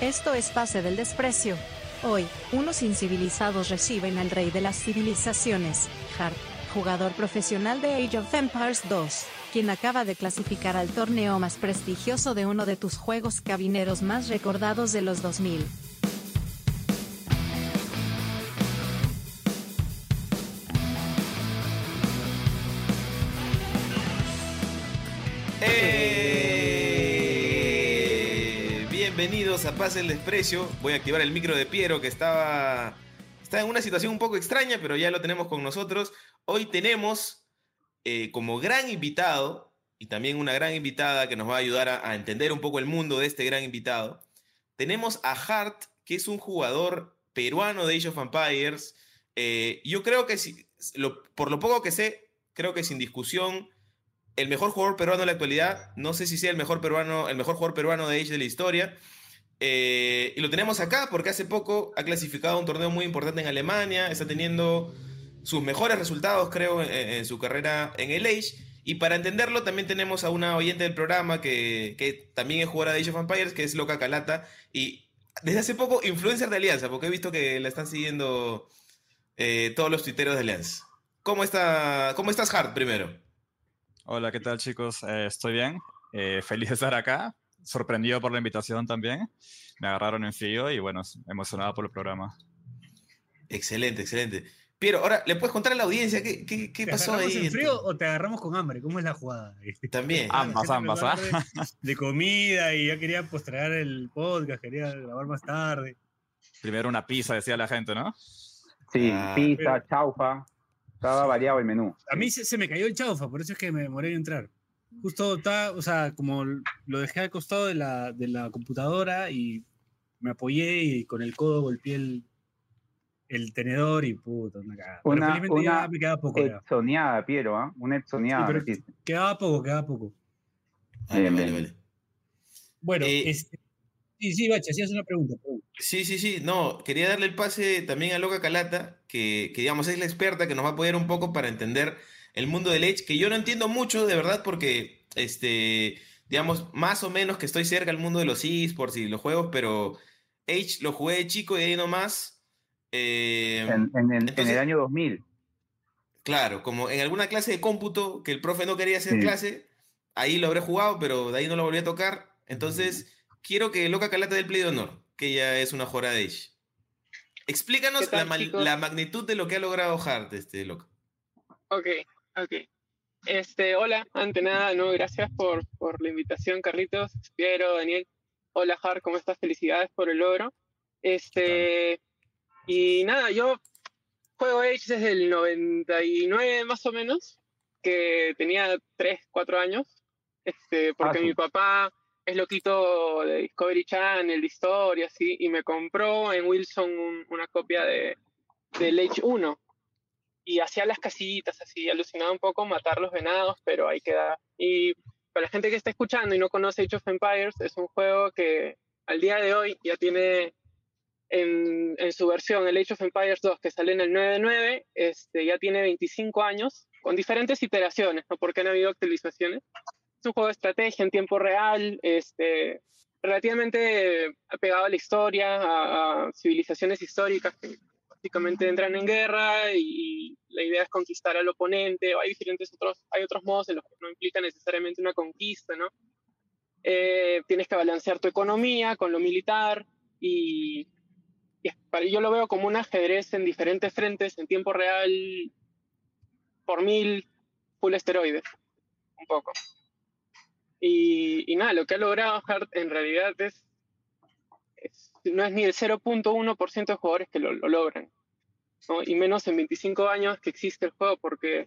Esto es Pase del Desprecio. Hoy, unos incivilizados reciben al rey de las civilizaciones, Hart, jugador profesional de Age of Empires 2, quien acaba de clasificar al torneo más prestigioso de uno de tus juegos cabineros más recordados de los 2000. Bienvenidos a Paz el Desprecio. Voy a activar el micro de Piero que estaba está en una situación un poco extraña, pero ya lo tenemos con nosotros. Hoy tenemos eh, como gran invitado y también una gran invitada que nos va a ayudar a, entender un poco el mundo de este gran invitado. Tenemos a Hart, que es un jugador peruano de Age of Empires. Eh, yo creo que, si, por lo poco que sé, creo que sin discusión, el mejor jugador peruano de la actualidad. No sé si sea el mejor, peruano, el mejor jugador peruano de Age de la historia. Eh, y lo tenemos acá porque hace poco ha clasificado a un torneo muy importante en Alemania. Está teniendo sus mejores resultados, creo, en, su carrera en el Age. Y para entenderlo, también tenemos a una oyente del programa que, que también es jugadora de Age of Empires, que es Loca Calata. Y desde hace poco, influencer de Alianza, porque he visto que la están siguiendo eh, todos los tuiteros de Alianza. ¿Cómo, está, ¿Cómo estás, Hart, primero? Hola, ¿qué tal chicos? Eh, estoy bien, eh, feliz de estar acá, sorprendido por la invitación también, me agarraron en frío y bueno, emocionado por el programa. Excelente, excelente. Piero, ahora, ¿le puedes contar a la audiencia qué, qué, qué ¿Te pasó agarramos ahí? en frío o te agarramos con hambre? ¿Cómo es la jugada? También. Ambas, ambas, ¿ah? de comida y ya quería postergar el podcast, quería grabar más tarde. Primero una pizza, decía la gente, ¿no? Sí, Ah, pizza, pero- chaufa. Estaba variado el menú. A mí se, se me cayó el chaufa, por eso es que me demoré en entrar. Justo está, o sea, como lo dejé al costado de la, de la computadora y me apoyé y con el codo golpeé el, el tenedor y puta, una cagada. Pero Una- ya una me quedaba poco. ya. Exoneada, Piero, ¿ah? Una exoneada. Sí. Quedaba poco, quedaba poco. Vale, Bien, vale, bien. vale. Bueno, Eh, este, sí, sí, Bacha, hacías una pregunta. pregunta. Sí, sí, sí. No, quería darle el pase también a Loca Calata, que, que digamos es la experta que nos va a apoyar un poco para entender el mundo del Edge, que yo no entiendo mucho, de verdad, porque, este, digamos, más o menos que estoy cerca del mundo de los esports y los juegos, pero Edge lo jugué de chico y de ahí nomás. eh, En, en el, en entonces- el año 2000. Claro, como en alguna clase de cómputo que el profe no quería hacer Sí. clase, ahí lo habré jugado, pero de ahí no lo volví a tocar. Entonces, quiero que Loca Calata del Play de Honor, que ella es una jora de Age. Explícanos ¿Qué tal, la, magnitud de lo que ha logrado Hart, este Loca. Ok, ok. Este, hola, ante nada, no, gracias por, por la invitación, Carlitos, Piero, Daniel. Hola, Har, ¿cómo estás? Felicidades por el logro. Este, y nada, yo juego Age desde el 99 más o menos, que tenía 3, 4 años, este, porque Ah, sí. mi papá es loquito de Discovery Channel, de historia, así, y me compró en Wilson un- una copia de, del Age 1 y hacía las casitas así, alucinaba un poco matar los venados, pero ahí queda. Y para la gente que está escuchando y no conoce Age of Empires, es un juego que al día de hoy ya tiene en, en su versión el Age of Empires 2 que sale en el 9.9, este, ya tiene 25 años, con diferentes iteraciones, ¿no? Porque han habido actualizaciones. Es un juego de estrategia en tiempo real, este, relativamente apegado a la historia, a, a civilizaciones históricas que básicamente entran en guerra y, y la idea es conquistar al oponente. Hay diferentes otros, hay otros modos en los que no implica necesariamente una conquista, ¿no? Eh, tienes que balancear tu economía con lo militar y, y para- yo lo veo como un ajedrez en diferentes frentes, en tiempo real, por mil, full esteroides, un poco. Y, nada, lo que ha logrado Hart en realidad es, no es ni el 0.1% de jugadores que lo, lo logran. Y menos en 25 años que existe el juego, porque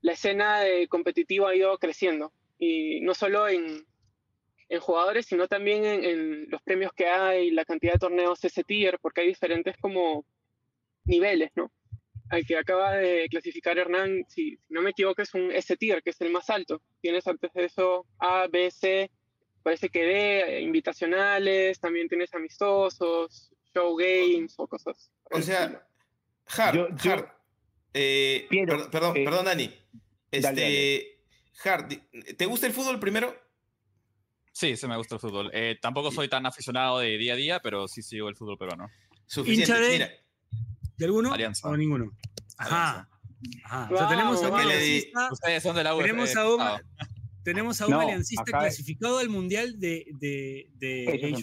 la escena competitiva ha ido creciendo. Y no solo en, jugadores, sino también en, los premios que hay, la cantidad de torneos S-Tier, porque hay diferentes como niveles, ¿no? Al que acaba de clasificar Hernán, si, si no me equivoco, es un S-Tier, que es el más alto. Tienes antes de eso A, B, C, parece que D, invitacionales, también tienes amistosos, show games o cosas. O sea, Hart, Yo- eh, Piero, per- perdón, eh, perdón, Dani. Este, dale, di- ¿te gusta el fútbol primero? Sí, sí me gusta el fútbol. Eh, tampoco soy tan aficionado de día a día, pero sí sigo el fútbol peruano. Suficiente. Mira, ¿De alguno? Alianza. O ninguno. Ajá. Ajá. O sea, Wow, tenemos a un aliancista, Ustedes son de la U. tenemos eh, a un, tenemos a un No, aliancista acá- clasificado al mundial de, de, de Age of.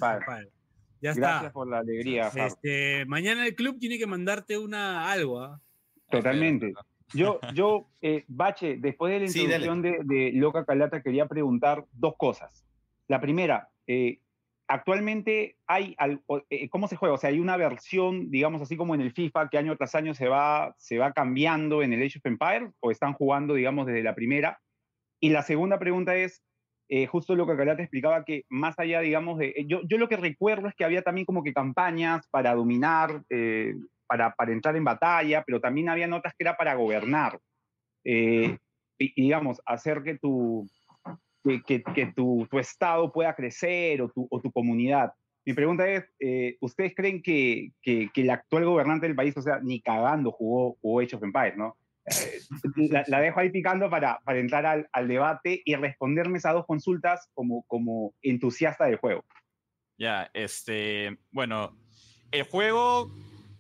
Ya Gracias está. por la alegría. Este, mañana el club tiene que mandarte una algo. ¿ah? Totalmente. Yo, yo eh, Bache, después de la Sí, introducción de, de Loca Calata, quería preguntar dos cosas. La primera, eh, actualmente hay, eh, ¿cómo se juega? O sea, hay una versión, digamos así como en el FIFA, que año tras año se va, se va cambiando en el Age of Empires, o están jugando, digamos, desde la primera. Y la segunda pregunta es, eh, justo lo que Calata explicaba, que más allá, digamos, de... eh, Yo, yo lo que recuerdo es que había también como que campañas para dominar, para, para entrar en batalla, pero también había notas que era para gobernar. Y, digamos, hacer que tu, que, que- que tu, tu estado pueda crecer o tu, o tu comunidad. Mi pregunta es, eh, ¿ustedes creen que, que, el actual gobernante del país, o sea, ni cagando jugó, jugó Age of Empires, ¿no? Eh, la, la dejo ahí picando para, para entrar al, al debate y responderme esas dos consultas como, como entusiasta del juego. Ya, este, bueno, el juego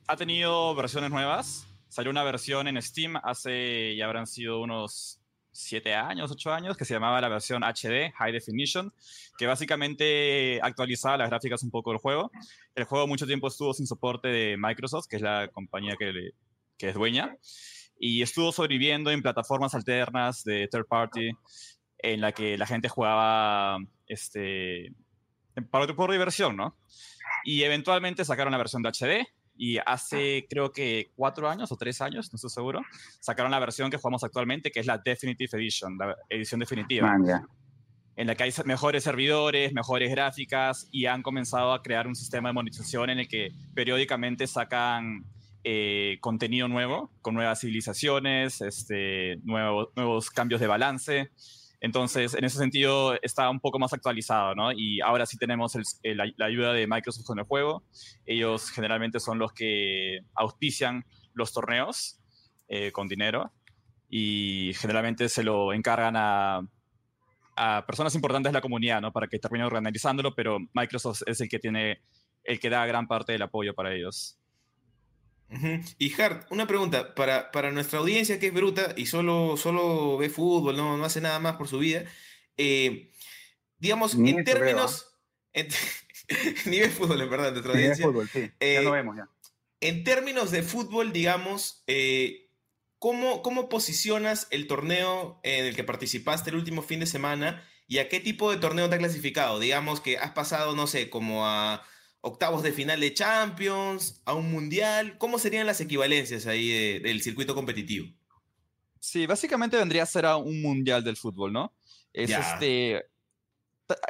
ha tenido versiones nuevas. Salió una versión en Steam hace, ya habrán sido unos 7 años, 8 años, que se llamaba la versión HD, High Definition, que básicamente actualizaba las gráficas un poco del juego. El juego mucho tiempo estuvo sin soporte de Microsoft, que es la compañía que, es dueña, y estuvo sobreviviendo en plataformas alternas de third party, en la que la gente jugaba este, por, por diversión, ¿no? Y eventualmente sacaron la versión de HD y hace creo que cuatro años o tres años, no estoy seguro, sacaron la versión que jugamos actualmente, que es la Definitive Edition, la edición definitiva, Manga. en la que hay mejores servidores, mejores gráficas y han comenzado a crear un sistema de monetización en el que periódicamente sacan eh, contenido nuevo, con nuevas civilizaciones, este, nuevos, nuevos cambios de balance. Entonces, en ese sentido, está un poco más actualizado, ¿no? Y ahora sí tenemos la, la ayuda de Microsoft con el juego. Ellos generalmente son los que auspician los torneos eh, con dinero y generalmente se lo encargan a, a personas importantes de la comunidad, ¿no? Para que terminen organizándolo, pero Microsoft es el que tiene, el que da gran parte del apoyo para ellos. Ujú. Y Hart, una pregunta, para, para nuestra audiencia que es bruta y solo, solo ve fútbol, no, no hace nada más por su vida, eh, digamos, Ni en veo, ¿ah? términos... en- ni ve fútbol, en verdad, nuestra de audiencia. fútbol, sí. ya Eh, no vemos ya. En términos de fútbol, digamos, eh, ¿cómo, ¿cómo posicionas el torneo en el que participaste el último fin de semana y a qué tipo de torneo te ha clasificado? Digamos que has pasado, no sé, como a octavos de final de Champions, a un mundial. ¿Cómo serían las equivalencias ahí de- del circuito competitivo? Sí, básicamente vendría a ser a un mundial del fútbol, ¿no? Es Ya. este.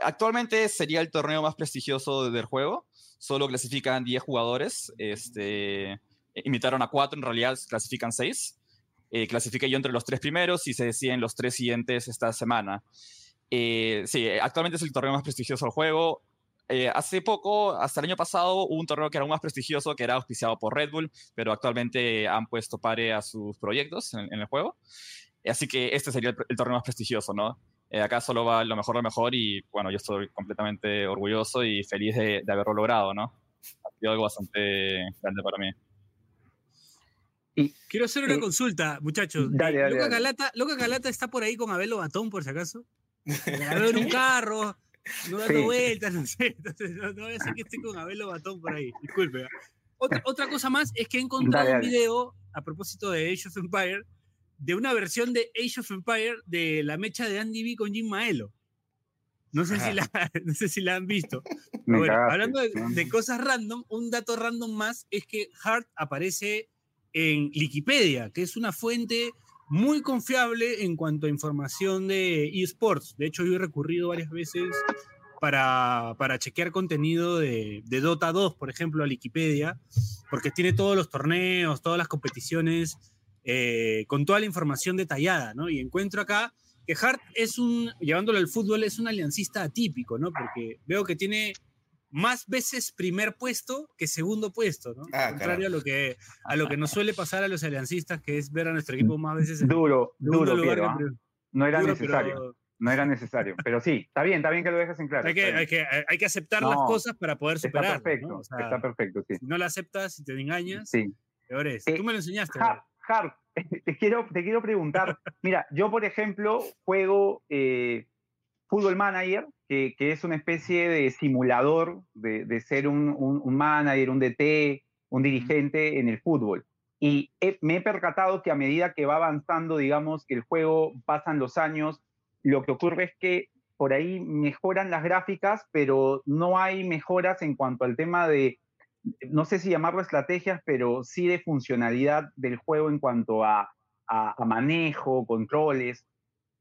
Actualmente sería el torneo más prestigioso del juego. Solo clasifican 10 jugadores. Este, invitaron a 4, en realidad clasifican 6. clasifiqué yo entre los tres primeros y se deciden los tres siguientes esta semana. Eh, sí, eh, actualmente es el torneo más prestigioso del juego. Eh, hace poco, hasta el año pasado, hubo un torneo que era aún más prestigioso, que era auspiciado por Red Bull, pero actualmente han puesto pare a sus proyectos en, en el juego. Así que este sería el, el torneo más prestigioso, ¿no? Eh, acá solo va lo mejor de lo mejor y bueno, yo estoy completamente orgulloso y feliz de, de haberlo logrado, ¿no? Ha sido algo bastante grande para mí. Quiero hacer una Eh, consulta, muchachos. dale, dale, Luca, dale. Galata, está por ahí con Abelo Batón, por si acaso. En un carro, no dando Sí. vueltas, no sé. Entonces, no, no voy a decir que estoy con Abelo Batón por ahí. Disculpe. ¿ah? Otra, otra cosa más es que he encontrado Dale, un dale. video, a propósito de Age of Empire, de una versión de Age of Empire de la mecha de Andy B con Jim Maelo. No sé, si la, no sé si la han visto. Bueno, cagaste, hablando de, de cosas random, un dato random más es que Hart aparece en Wikipedia, que es una fuente muy confiable en cuanto a información de eSports. De hecho, yo he recurrido varias veces para, para chequear contenido de, Dota 2, por ejemplo, a Wikipedia, porque tiene todos los torneos, todas las competiciones, eh, con toda la información detallada, ¿no? Y encuentro acá que Hart es un, llevándolo al fútbol, es un aliancista atípico, ¿no? Porque veo que tiene más veces primer puesto que segundo puesto, ¿no? Ah, Contrario a lo, que, a lo que nos suele pasar a los aliancistas, que es ver a nuestro equipo más veces en Duro, duro, Piero, ¿ah? No era duro, necesario. pero- no era necesario. Pero sí, está bien, está bien que lo dejes en claro. Hay que, está hay que, hay que aceptar las cosas para poder Está superarlas. perfecto, ¿no? O sea, está perfecto, sí. Si no la aceptas y te engañas, sí. peor es. Eh, Tú me lo enseñaste. Te quiero, te quiero preguntar. Mira, yo, por ejemplo, juego eh, Football Manager, que, que es una especie de simulador de, de ser un, un- un manager, un DT, un dirigente en el fútbol. Y he- me he percatado que a medida que va avanzando, digamos, que el juego pasan los años, lo que ocurre es que por ahí mejoran las gráficas, pero no hay mejoras en cuanto al tema de no sé si llamarlo estrategias, pero sí de funcionalidad del juego en cuanto a, a- a manejo, controles.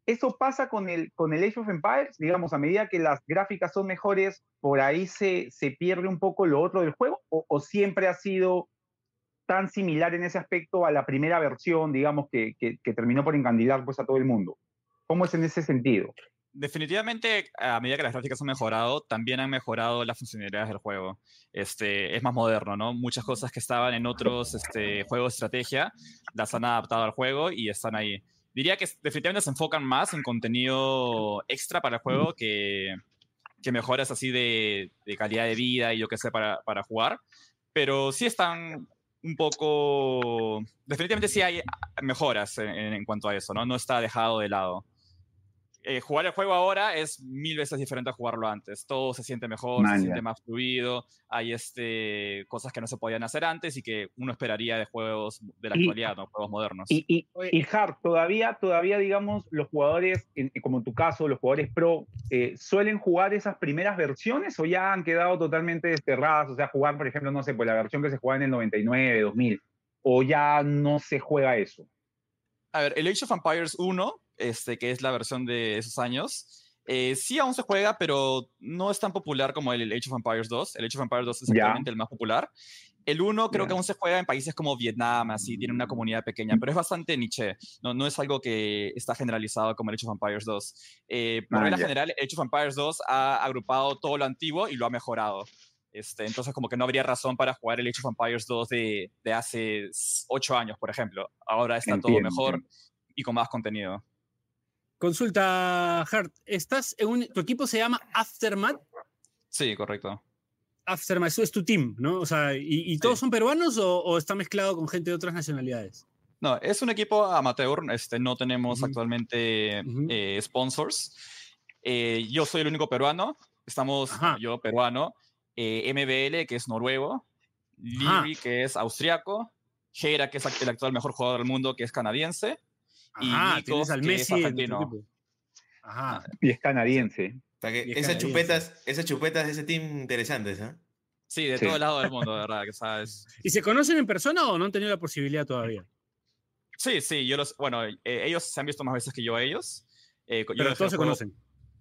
¿Eso pasa con el, con el Age of Empires? Digamos, a medida que las gráficas son mejores, ¿por ahí se, se pierde un poco lo otro del juego? ¿O, siempre ha sido tan similar en ese aspecto a la primera versión, digamos, que, que- que terminó por encandilar pues, a todo el mundo? ¿Cómo es en ese sentido? Definitivamente, a medida que las gráficas han mejorado, también han mejorado las funcionalidades del juego. Este, es más moderno, ¿no? Muchas cosas que estaban en otros este, juegos de estrategia las han adaptado al juego y están ahí. Diría que definitivamente se enfocan más en contenido extra para el juego que, que mejoras así de, de calidad de vida y yo qué sé para, para jugar. Pero sí están un poco... Definitivamente sí hay mejoras en, en cuanto a eso, ¿no? No está dejado de lado eh, jugar el juego ahora es mil veces diferente a jugarlo antes. Todo se siente mejor, Man, se siente más fluido. Hay este, cosas que no se podían hacer antes y que uno esperaría de juegos de la Y- actualidad, ¿no? Juegos modernos. Y, y, y Hart, todavía, todavía, digamos, los jugadores, en- como en tu caso, los jugadores pro, eh, ¿suelen jugar esas primeras versiones o ya han quedado totalmente desterradas? O sea, jugar, por ejemplo, no sé, pues la versión que se jugaba en el 99, 2000, o ya no se juega eso. A ver, el Age of Empires 1, este, que es la versión de esos años, eh, sí aún se juega, pero no es tan popular como el Age of Empires 2. El Age of Empires 2 es actualmente el más popular. El 1 creo Ya. que aún se juega en países como Vietnam, así, tiene una comunidad pequeña, pero es bastante niche. No, no es algo que está generalizado como el Age of Empires 2. Eh, por Ah, regla ya. general, Age of Empires 2 ha agrupado todo lo antiguo y lo ha mejorado. Este, entonces, como que no habría razón para jugar el Age of Empires 2 de, de hace 8 años, por ejemplo. Ahora está todo Entiendo, mejor entiendo. y con más contenido. Consulta, Hart. ¿Estás en un, ¿Tu equipo se llama Aftermath? Sí, correcto. Aftermath, eso es tu team, ¿no? O sea, ¿y, y todos Sí. son peruanos o, o está mezclado con gente de otras nacionalidades? No, es un equipo amateur. Este, no tenemos actualmente eh, sponsors. Eh, yo soy el único peruano. Estamos, Ajá. yo peruano, eh, MBL, que es noruego. Liri, que es austriaco, Heira, que es el actual mejor jugador del mundo, que es canadiense. Y Ajá, Nico, tienes al que es Messi en tu argentino. Ajá. Y es canadiense. O sea que Y es esas canadiense. chupetas, esas chupetas de ese team interesantes, ¿ah? Sí, de Sí. todo el lado del mundo, de verdad. Que, sabes. ¿Y se conocen en persona o no han tenido la posibilidad todavía? Sí, sí, yo los, bueno, eh, ellos se han visto más veces que yo a ellos. Eh, yo Pero todos se juego- conocen.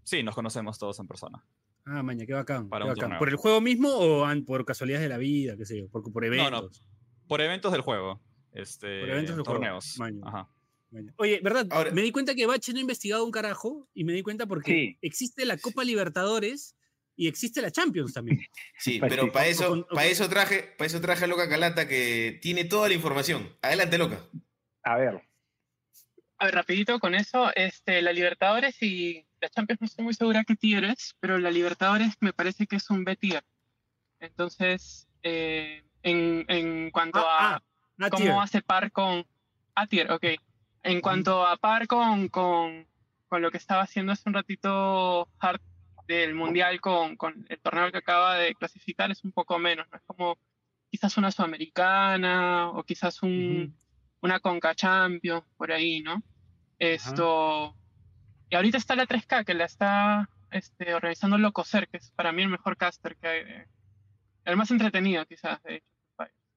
Sí, nos conocemos todos en persona. Ah, maña, qué bacán. Para qué un bacán. torneo. ¿Por el juego mismo o por casualidades de la vida, qué sé yo? Por, por eventos. no. Por eventos del juego. Este, Por eventos del juego, torneos. Ajá. Maña. Oye, ¿verdad? Ahora- me di cuenta que Bache no ha investigado un carajo y me di cuenta porque Sí. existe la Copa Libertadores y existe la Champions también. Sí, Pues pero para eso, para eso traje, para eso traje a Loca Calata que tiene toda la información. Adelante, Loca. A ver, A ver, rapidito con eso, este, la Libertadores y la Champions no estoy muy segura qué tier es, pero la Libertadores me parece que es un B tier. Entonces, eh, en, en cuanto Ah, a ah, ah, cómo hace par con A tier, ok. En cuanto a par con, con, con lo que estaba haciendo hace un ratito Hart del Mundial con, con el torneo que acaba de clasificar, es un poco menos, ¿no? Es como quizás una Sudamericana o quizás un, una Conca Champions, por ahí, ¿no? Esto. Y ahorita está la 3K, que la está este, organizando Locoser, que es para mí el mejor caster que hay. de- El más entretenido, quizás, de hecho.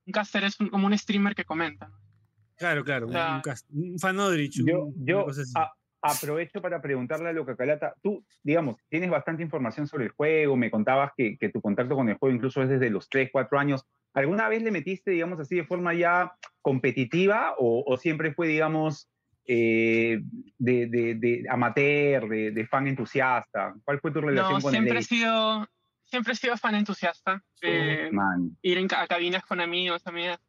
Un caster es un- como un streamer que comenta. ¿no? Claro, claro. un- sea, un, un fanodrich. yo, yo a- aprovecho para preguntarle a Loca Calata. Tú, digamos, tienes bastante información sobre el juego, me contabas que, que tu contacto con el juego incluso es desde los 3, 4 años. ¿Alguna vez le metiste, digamos así, de forma ya competitiva o, o siempre fue, digamos, eh, de, de- de amateur, de, de fan entusiasta? ¿Cuál fue tu relación No, con siempre el he sido. Siempre he sido fan entusiasta. eh, ir en ca- a cabinas con amigos, amigas.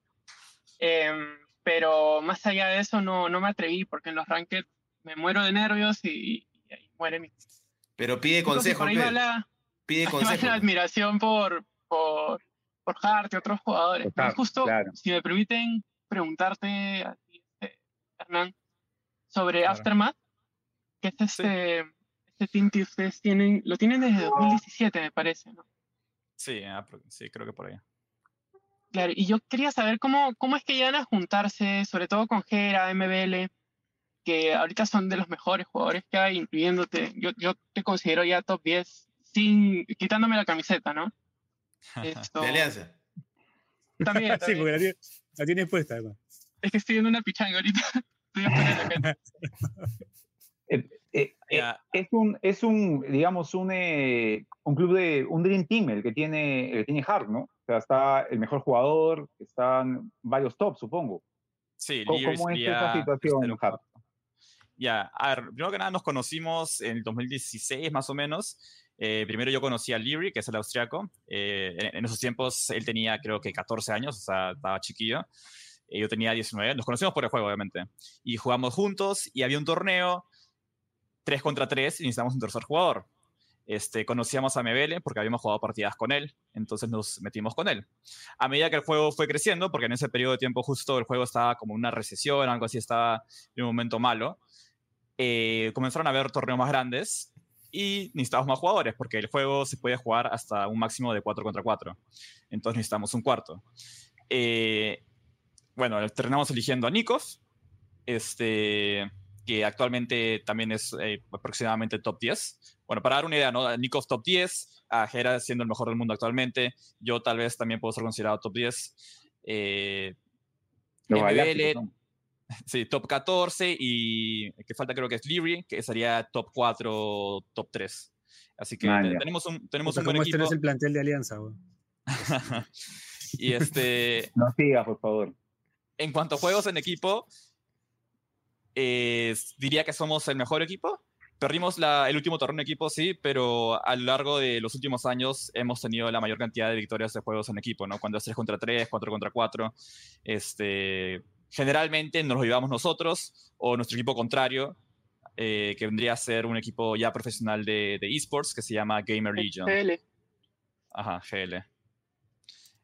Em, pero más allá de eso no, no me atreví porque en los ranked me muero de nervios y, y hay mueren. Pero pide consejo. por ahí va pe. la, Pide ahí va consejo. la admiración por, por, por Hart y otros jugadores. Pero justo, claro. si me permiten preguntarte a ti, este, Hernán, sobre Claro. Aftermath, que es este, este team que ustedes tienen, lo tienen desde 2017, me parece, ¿no? Sí, ah, sí, creo que por ahí. Claro, y yo quería saber cómo, cómo es que llegan a juntarse, sobre todo con Gera, MBL, que ahorita son de los mejores jugadores que hay, incluyéndote. Yo, yo te considero ya top 10, sin, quitándome la camiseta, ¿no? Esto, De Alianza. También, sí, porque la, tiene- la tienes puesta, además. Es que estoy viendo una pichanga ahorita. Estoy esperando acá. Eh, eh, Ya, es un, es un, digamos, un, eh, un club de, un Dream Team el que tiene, el que tiene Hart, ¿no? Sea, está el mejor jugador, están varios tops, supongo. sí, ¿Cómo, cómo es esa situación, tercero. Hart? Ya, a ver, primero que nada nos conocimos en el 2016 más o menos. Eh, primero yo conocí a Leary, que es el austriaco. Eh, en, en esos tiempos él tenía creo que 14 años, o sea, estaba chiquillo. Eh, yo tenía 19. Nos conocimos por el juego, obviamente. Y jugamos juntos y había un torneo 3 contra 3 y necesitábamos un tercer jugador. Este, conocíamos a Mebele porque habíamos jugado partidas con él, entonces nos metimos con él. A medida que el juego fue creciendo, porque en ese periodo de tiempo justo el juego estaba como una recesión, algo así, estaba en un momento malo, eh, comenzaron a haber torneos más grandes y necesitábamos más jugadores porque el juego se puede jugar hasta un máximo de 4 contra 4. Entonces necesitamos un cuarto. Eh, bueno, terminamos eligiendo a Nikov, este, que actualmente también es eh, aproximadamente top 10. Bueno, para dar una idea, ¿no? Nikov top 10, a Gera siendo el mejor del mundo actualmente, yo tal vez también puedo ser considerado top 10. Eh, Los MBL, ¿no? Sí, top 14 y que falta creo que es Leary, que sería top 4, top 3. Así que Man, te- ya. tenemos un, tenemos un buen ¿cómo este no equipo. es el plantel de Alianza, y este, No sigas, por favor. en cuanto a juegos en equipo, eh, diría que somos el mejor equipo. Perdimos la- el último torneo en equipo, sí, pero a lo largo de los últimos años hemos tenido la mayor cantidad de victorias de juegos en equipo, ¿no? Cuando es 3 contra 3, 4 contra 4. Este, generalmente nos lo llevamos nosotros o nuestro equipo contrario, eh, que vendría a ser un equipo ya profesional de, de esports que se llama Gamer Legion. GL. Ajá, GL.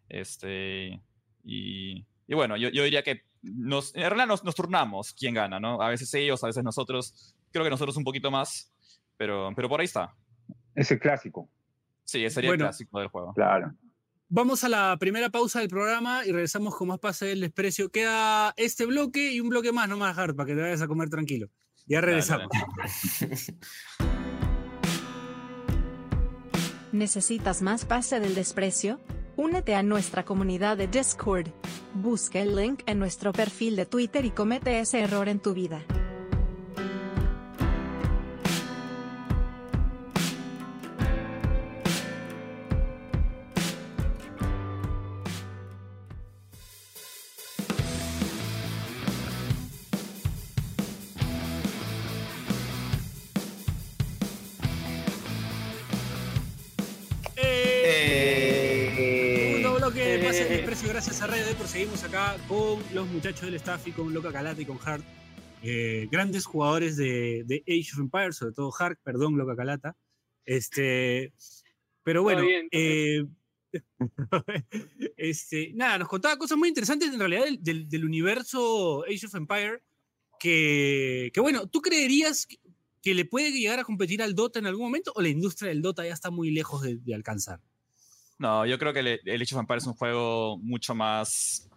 Este, y, y bueno, yo, yo diría que nos, en realidad nos, nos turnamos quién gana, ¿no? A veces ellos, a veces nosotros. Creo que nosotros un poquito más, pero, pero por ahí está. Es el clásico, Sí, ese sería Bueno. el clásico del juego. claro. Vamos a la primera pausa del programa y regresamos con más pase del desprecio. Queda este bloque y un bloque más, no más hard, para que te vayas a comer tranquilo. Ya Dale, regresamos. ¿Necesitas más pase del desprecio? Únete a nuestra comunidad de Discord. Busca el link en nuestro perfil de Twitter y comete ese error en tu vida. Seguimos acá con los muchachos del staff y con Loca Calata y con Hart. Eh, grandes jugadores de, de Age of Empires, sobre todo Hart, perdón, Loca Calata. Este, pero bueno, bien, eh, este, nada, nos contaba cosas muy interesantes en realidad del, del- del universo Age of Empire. Que, que bueno, ¿tú creerías que, que le puede llegar a competir al Dota en algún momento o la industria del Dota ya está muy lejos de- de alcanzar? No, yo creo que el, el Age of Empires es un juego mucho más...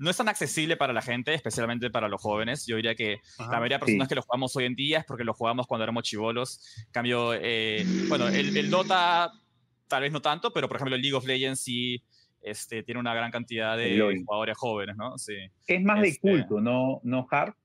No es tan accesible para la gente, especialmente para los jóvenes. Yo diría que la mayoría de personas Sí. que lo jugamos hoy en día es porque lo jugamos cuando éramos chivolos. En Cambio, eh, bueno, el, el Dota tal vez no tanto, pero por ejemplo el League of Legends sí este, tiene una gran cantidad de jugadores jóvenes, ¿no? Sí, Es más de Este- culto, ¿no, no Hart?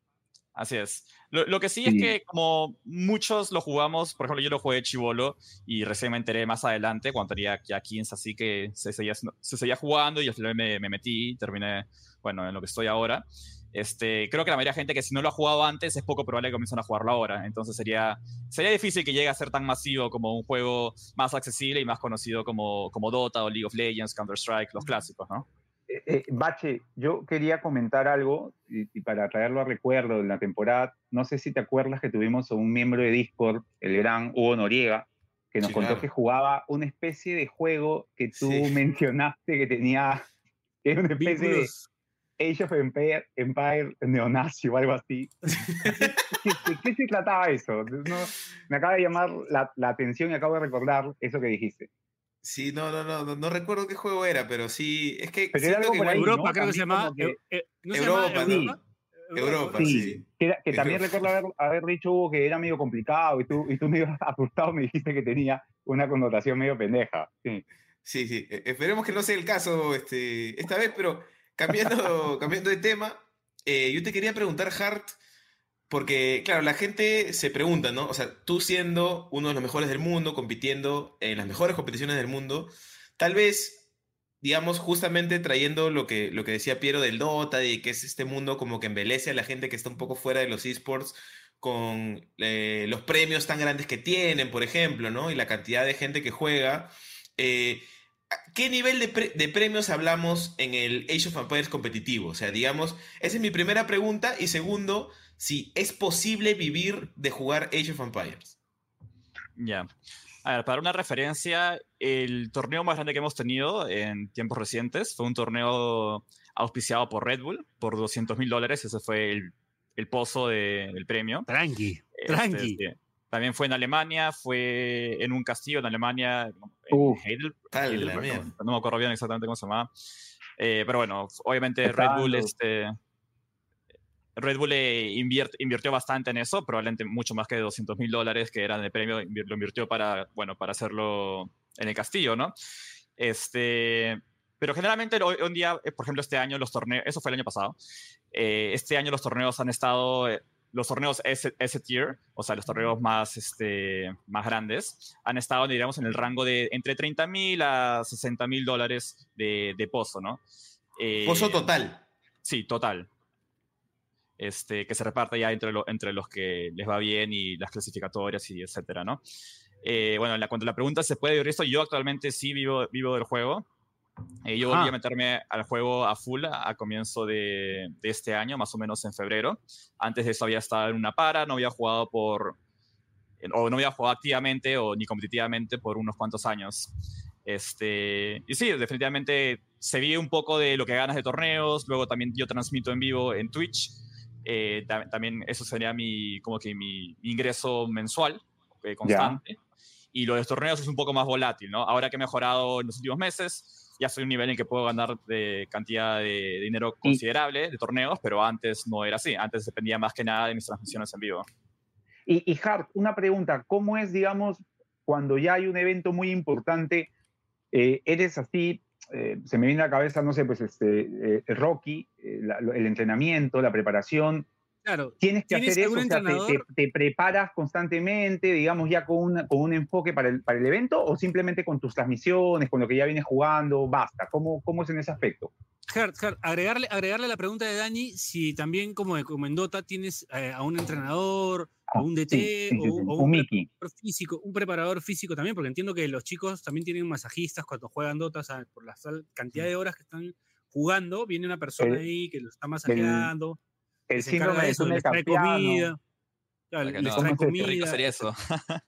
Así es. Lo, lo que sí, es que como muchos lo jugamos, por ejemplo yo lo jugué chivolo y recién me enteré más adelante, cuando tenía ya 15, así que se seguía, se seguía jugando y al final me, me metí y terminé, bueno, en lo que estoy ahora. Este, creo que la mayoría de gente que si no lo ha jugado antes es poco probable que comiencen a jugarlo ahora. Entonces sería, sería difícil que llegue a ser tan masivo como un juego más accesible y más conocido como, como Dota o League of Legends, Counter-Strike, los clásicos, ¿no? Eh, Eh, Bache, yo quería comentar algo y, y para traerlo a recuerdo de la temporada, no sé si te acuerdas que tuvimos a un miembro de Discord, el gran Hugo Noriega, que nos Sí, contó claro. que jugaba una especie de juego que tú Sí. mencionaste que tenía, que era una especie de Vínculos. Age of Empire, Empire neonazi o algo así. ¿De qué, de qué se trataba eso? No, me acaba de llamar la, la atención y acabo de recordar eso que dijiste. Sí, no, no, no, no, no recuerdo qué juego era, pero sí, es que Pero era siento algo que por ahí, igual- Europa, ¿no? creo que se llama. eh, eh, ¿no Europa, Europa? Europa, ¿no? sí. Sí, que, era- que Es también recuerdo haber, haber dicho Hugo que era medio complicado y tú, y tú medio asustado me dijiste que tenía una connotación medio pendeja. Sí. Sí, sí. e- Esperemos que no sea el caso este, esta vez, pero cambiando, cambiando de tema, eh, yo te quería preguntar, Hart, porque, claro, la gente se pregunta, ¿no? O sea, tú siendo uno de los mejores del mundo, compitiendo en las mejores competiciones del mundo, tal vez, digamos, justamente trayendo lo que, lo que decía Piero del Dota, de que es este mundo como que embelece a la gente que está un poco fuera de los esports con eh, los premios tan grandes que tienen, por ejemplo, ¿no? Y la cantidad de gente que juega. Eh, ¿Qué nivel de, pre- de premios hablamos en el Age of Empires competitivo? O sea, digamos, esa es mi primera pregunta. Y segundo, si es posible vivir de jugar Age of Empires. Ya. A ver, para una referencia, el torneo más grande que hemos tenido en tiempos recientes fue un torneo auspiciado por Red Bull por 200 mil dólares. Ese fue el, el pozo de- del premio. Tranqui, Este, tranqui. sí. También fue en Alemania, fue en un castillo en Alemania, en. Heidel- mierda. no, no me acuerdo bien exactamente cómo se llamaba. Eh, pero bueno, obviamente Red Bull, este, Red Bull eh, inviert- invirtió bastante en eso, probablemente mucho más que 200 mil dólares que eran de premio, lo invirtió para, bueno, para hacerlo en el castillo, ¿no? Este, pero generalmente hoy, en día, eh, por ejemplo, este año los torneos, eso fue el año pasado, eh, este año los torneos han estado, eh, los torneos S, S tier, o sea, los torneos más, este, más grandes, han estado, digamos, en el rango de entre 30 mil a 60 mil dólares de, de pozo, ¿no? Eh, Pozo total. Sí, total. Este, que se reparta ya entre, lo- entre los que les va bien y las clasificatorias y etcétera, ¿no? Eh, bueno, en la, cuanto a la pregunta, ¿se puede vivir esto? Yo actualmente sí vivo, vivo del juego. Eh, yo volví a meterme al juego a full a, a comienzo de, de este año, más o menos en febrero. Antes de eso había estado en una para, no había jugado por... o no había jugado activamente o ni competitivamente por unos cuantos años. Este, y sí, definitivamente se vive un poco de lo que ganas de torneos, luego también yo transmito en vivo en Twitch, eh, ta- también eso sería mi, como que mi, mi ingreso mensual eh, constante. Y lo de los torneos es un poco más volátil, ¿no? Ahora que he mejorado en los últimos meses, ya soy un nivel en que puedo ganar de cantidad de dinero considerable de torneos, pero antes no era así. Antes dependía más que nada de mis transmisiones en vivo. Y, y Hart, una pregunta, ¿cómo es, digamos, cuando ya hay un evento muy importante, eh, eres así, eh, se me viene a la cabeza, no sé, pues este, eh, Rocky, eh, el entrenamiento, la preparación, Claro. tienes que ¿Tienes hacer eso, o sea, te, te- te preparas constantemente, digamos, ya con, una- con un enfoque para el, para el evento, o simplemente con tus transmisiones, con lo que ya vienes jugando, basta, ¿cómo, cómo es en ese aspecto? Gert, Gert, agregarle, agregarle la pregunta de Dani si también como, como en Dota tienes eh, a un entrenador, a un DT Sí, sí, sí, o, o un un preparador físico, un preparador físico también, porque entiendo que los chicos también tienen masajistas cuando juegan Dota, o sea, por la cantidad de horas que están jugando, viene una persona El- ahí que los está masajeando, El encarga síndrome de túnel comida, les no- trae ¿Cómo se- Qué rico comida, sería eso.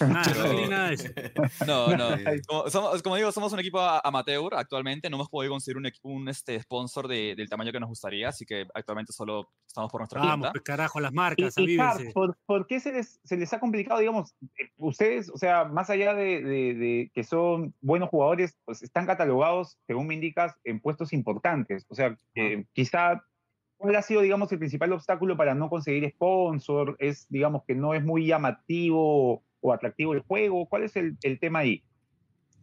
nada, no tiene nada de eso. No, no. Como, somos, como digo, somos un equipo amateur actualmente. No hemos podido conseguir un, un este, sponsor de- del tamaño que nos gustaría, así que actualmente solo estamos por nuestra Vamos, cuenta. pues carajo, las Y, marcas, y Hart, avívense. ¿por, por qué se les, se les ha complicado, digamos, eh, ustedes, o sea, más allá de, de- de que son buenos jugadores, pues están catalogados, según me indicas, en puestos importantes. O sea, eh, quizá, ¿cuál ha sido, digamos, el principal obstáculo para no conseguir sponsor? Es, digamos, que no es muy llamativo o atractivo el juego. ¿Cuál es el, el tema ahí?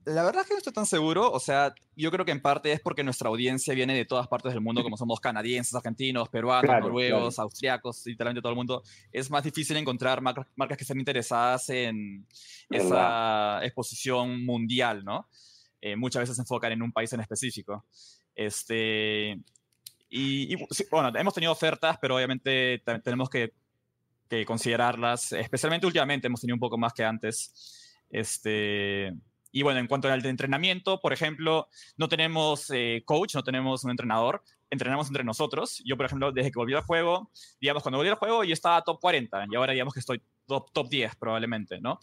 La verdad es que no estoy tan seguro. O sea, yo creo que en parte es porque nuestra audiencia viene de todas partes del mundo, como somos canadienses, argentinos, peruanos, Claro, noruegos, austriacos, literalmente todo el mundo. Es más difícil encontrar marcas, marcas que estén interesadas en esa exposición mundial, ¿no? Eh, muchas veces se enfocan en un país en específico. Este, y, y, sí, bueno, hemos tenido ofertas, pero obviamente te- tenemos que, que considerarlas, especialmente últimamente hemos tenido un poco más que antes. Este, Y bueno, en cuanto al entrenamiento, por ejemplo, no tenemos eh, coach, no tenemos un entrenador, entrenamos entre nosotros. Yo, por ejemplo, desde que volví al juego, digamos, cuando volví al juego yo estaba top 40 y ahora digamos que estoy top, top 10 probablemente, ¿no?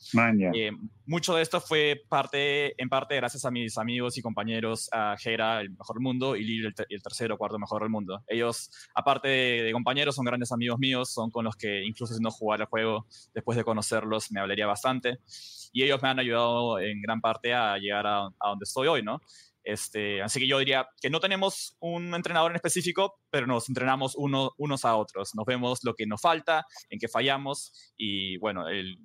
Eh, mucho de esto fue parte, en parte gracias a mis amigos y compañeros, a Jera, el mejor del mundo, y Lil, el, tercero o cuarto mejor del mundo. Ellos, aparte de, compañeros, son grandes amigos míos, son con los que incluso si no jugar el juego, después de conocerlos, me hablaría bastante. Y ellos me han ayudado en gran parte a llegar a, a donde estoy hoy, ¿no? Este, así que yo diría que no tenemos un entrenador en específico, pero nos entrenamos uno, unos a otros. Nos vemos lo que nos falta, en qué fallamos y bueno, el,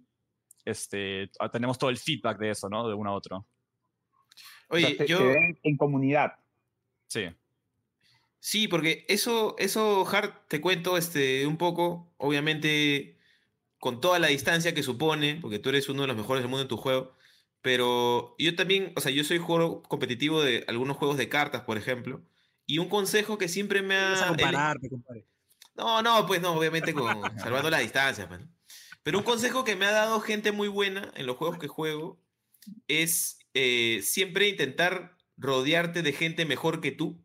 este, tenemos todo el feedback de eso, ¿no? De uno a otro. Oye, yo... en comunidad. Sí. Sí, porque eso, eso, Hart, te cuento este, un poco, obviamente, con toda la distancia que supone, porque tú eres uno de los mejores del mundo en tu juego, pero yo también, o sea, yo soy jugador competitivo de algunos juegos de cartas, por ejemplo. Y un consejo que siempre me ha. compararte, compadre. No, no, pues no, obviamente con, salvando la distancia. Pues, Pero un consejo que me ha dado gente muy buena en los juegos que juego es eh, siempre intentar rodearte de gente mejor que tú.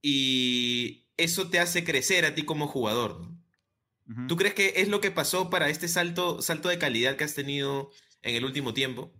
Y eso te hace crecer a ti como jugador. ¿Tú crees que es lo que pasó para este salto, salto de calidad que has tenido en el último tiempo?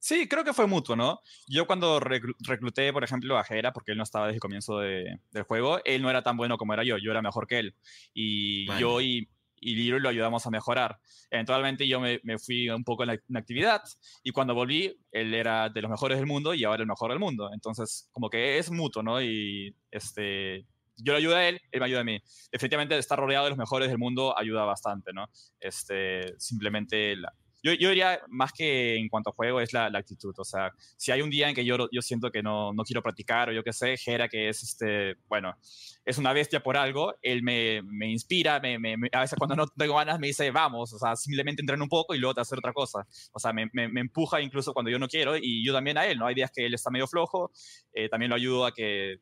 Sí, creo que fue mutuo, ¿no? Yo cuando recluté, por ejemplo, a Jera, porque él no estaba desde el comienzo del juego, él no era tan bueno como era yo, yo era mejor que él. Y yo y, y Liro lo ayudamos a mejorar. Eventualmente yo me, fui un poco en la, actividad y cuando volví, él era de los mejores del mundo y ahora el mejor del mundo. Entonces, como que es mutuo, ¿no? Y este, yo le ayudo a él, él me ayuda a mí. Definitivamente estar rodeado de los mejores del mundo ayuda bastante, ¿no? Este, simplemente la, yo, yo, diría más que en cuanto a juego es la, la, actitud. O sea, si hay un día en que yo, yo siento que no, no quiero practicar o yo qué sé, Jera, que es este, bueno, es una bestia por algo, él me, me inspira, me, me, a veces cuando no tengo ganas me dice, vamos, o sea, simplemente entreno un poco y luego te hacer otra cosa. O sea, me, empuja incluso cuando yo no quiero y yo también a él, ¿no? Hay días que él está medio flojo, eh, también lo ayudo a que,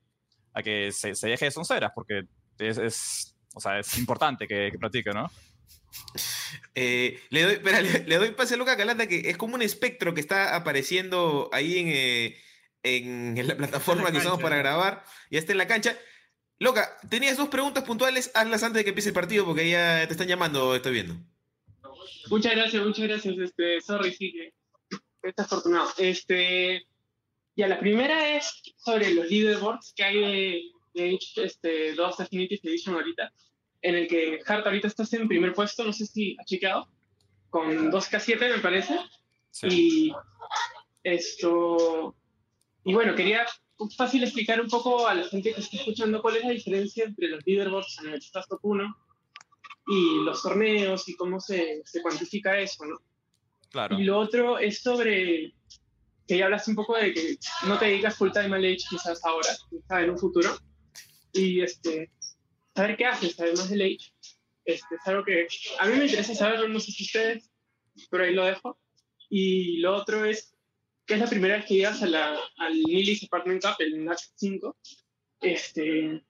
a que se, se deje de sonceras, porque es, es, o sea, es importante que, que practique, ¿no? Eh, le, doy, espera, le, doy pase a Luca Calanda, que es como un espectro que está apareciendo ahí en, eh, en, la plataforma que usamos para grabar. Ya está en la cancha. Loca, tenías dos preguntas puntuales, hazlas antes de que empiece el partido, porque ya te están llamando, estoy viendo. Muchas gracias, muchas gracias. Este, sorry, sí que estás afortunado. Este, ya, la primera es sobre los leaderboards que hay de, de este, 2 Definitive Edition ahorita en el que Hart ahorita estás en primer puesto, no sé si ha chequeado, con 2K7 me parece. Y esto, y bueno, quería fácil explicar un poco a la gente que está escuchando cuál es la diferencia entre los leaderboards en el estás top 1 y los torneos y cómo se, se cuantifica eso, ¿no? Claro. Y lo otro es sobre que ya hablaste un poco de que no te dedicas full time al Age quizás ahora, quizás en un futuro. Y este, saber qué haces, además del Age. Este, es algo que a mí me interesa saberlo, no sé si ustedes, pero ahí lo dejo. Y lo otro es, que es la primera vez que llegas a la, al Nilis Apartment Cup, el NAC 5. Este,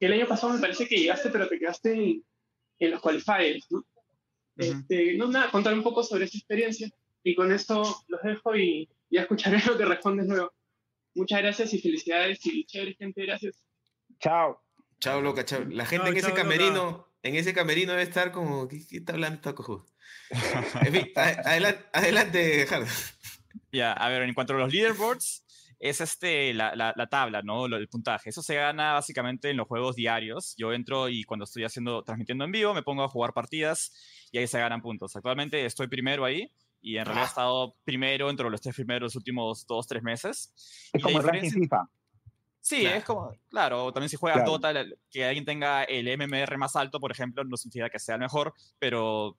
el año pasado me parece que llegaste, pero te quedaste en, en los qualifiers, ¿no? este, no, nada, contar un poco sobre esa experiencia. Y con esto los dejo y ya escucharé lo que respondes luego. Muchas gracias y felicidades y chévere gente, gracias. Chao. Chao, loca, chao. La gente en ese camerino, en ese camerino debe estar como, ¿qué, está hablando esta cojudo? En fin, adelante, adelante, Ya, a ver, en cuanto a los leaderboards, es este, la, la, tabla, ¿no? el puntaje. Eso se gana básicamente en los juegos diarios. Yo entro y cuando estoy haciendo, transmitiendo en vivo, me pongo a jugar partidas y ahí se ganan puntos. Actualmente estoy primero ahí y en realidad he ah. estado primero entre los tres primeros los últimos dos, tres meses. Es como el ranking FIFA. Sí, es como, claro, también si juegas Dota, que alguien tenga el MMR más alto, por ejemplo, no significa que sea el mejor, pero,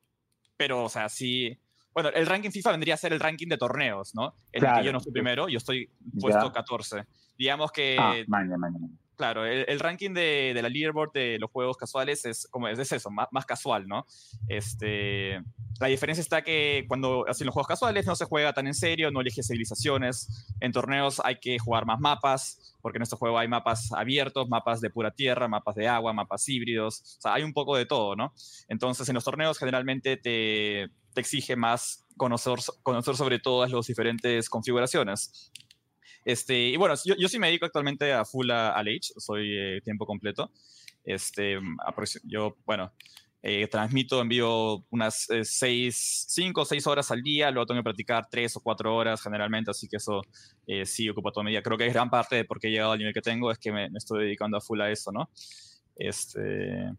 pero, o sea, sí. Bueno, el ranking FIFA vendría a ser el ranking de torneos, ¿no? En el que yo no soy primero, yo estoy puesto 14. Digamos que. Ah, Claro, el, ranking de, de, la leaderboard de los juegos casuales es como es eso, más, casual, ¿no? Este, la diferencia está que cuando hacen los juegos casuales no se juega tan en serio, no elige civilizaciones. En torneos hay que jugar más mapas, porque en este juego hay mapas abiertos, mapas de pura tierra, mapas de agua, mapas híbridos, o sea, hay un poco de todo, ¿no? Entonces, en los torneos generalmente te, te exige más conocer, conocer sobre todas las diferentes configuraciones. Este, y bueno, yo, yo sí me dedico actualmente a full a, Age, soy eh, tiempo completo. Este, yo, bueno, eh, transmito, envío unas 6, 5 o 6 horas al día, luego tengo que practicar 3 o 4 horas generalmente, así que eso eh, sí ocupa toda mi día. Creo que es gran parte de por qué he llegado al nivel que tengo, es que me, estoy dedicando a full a eso, ¿no? Este,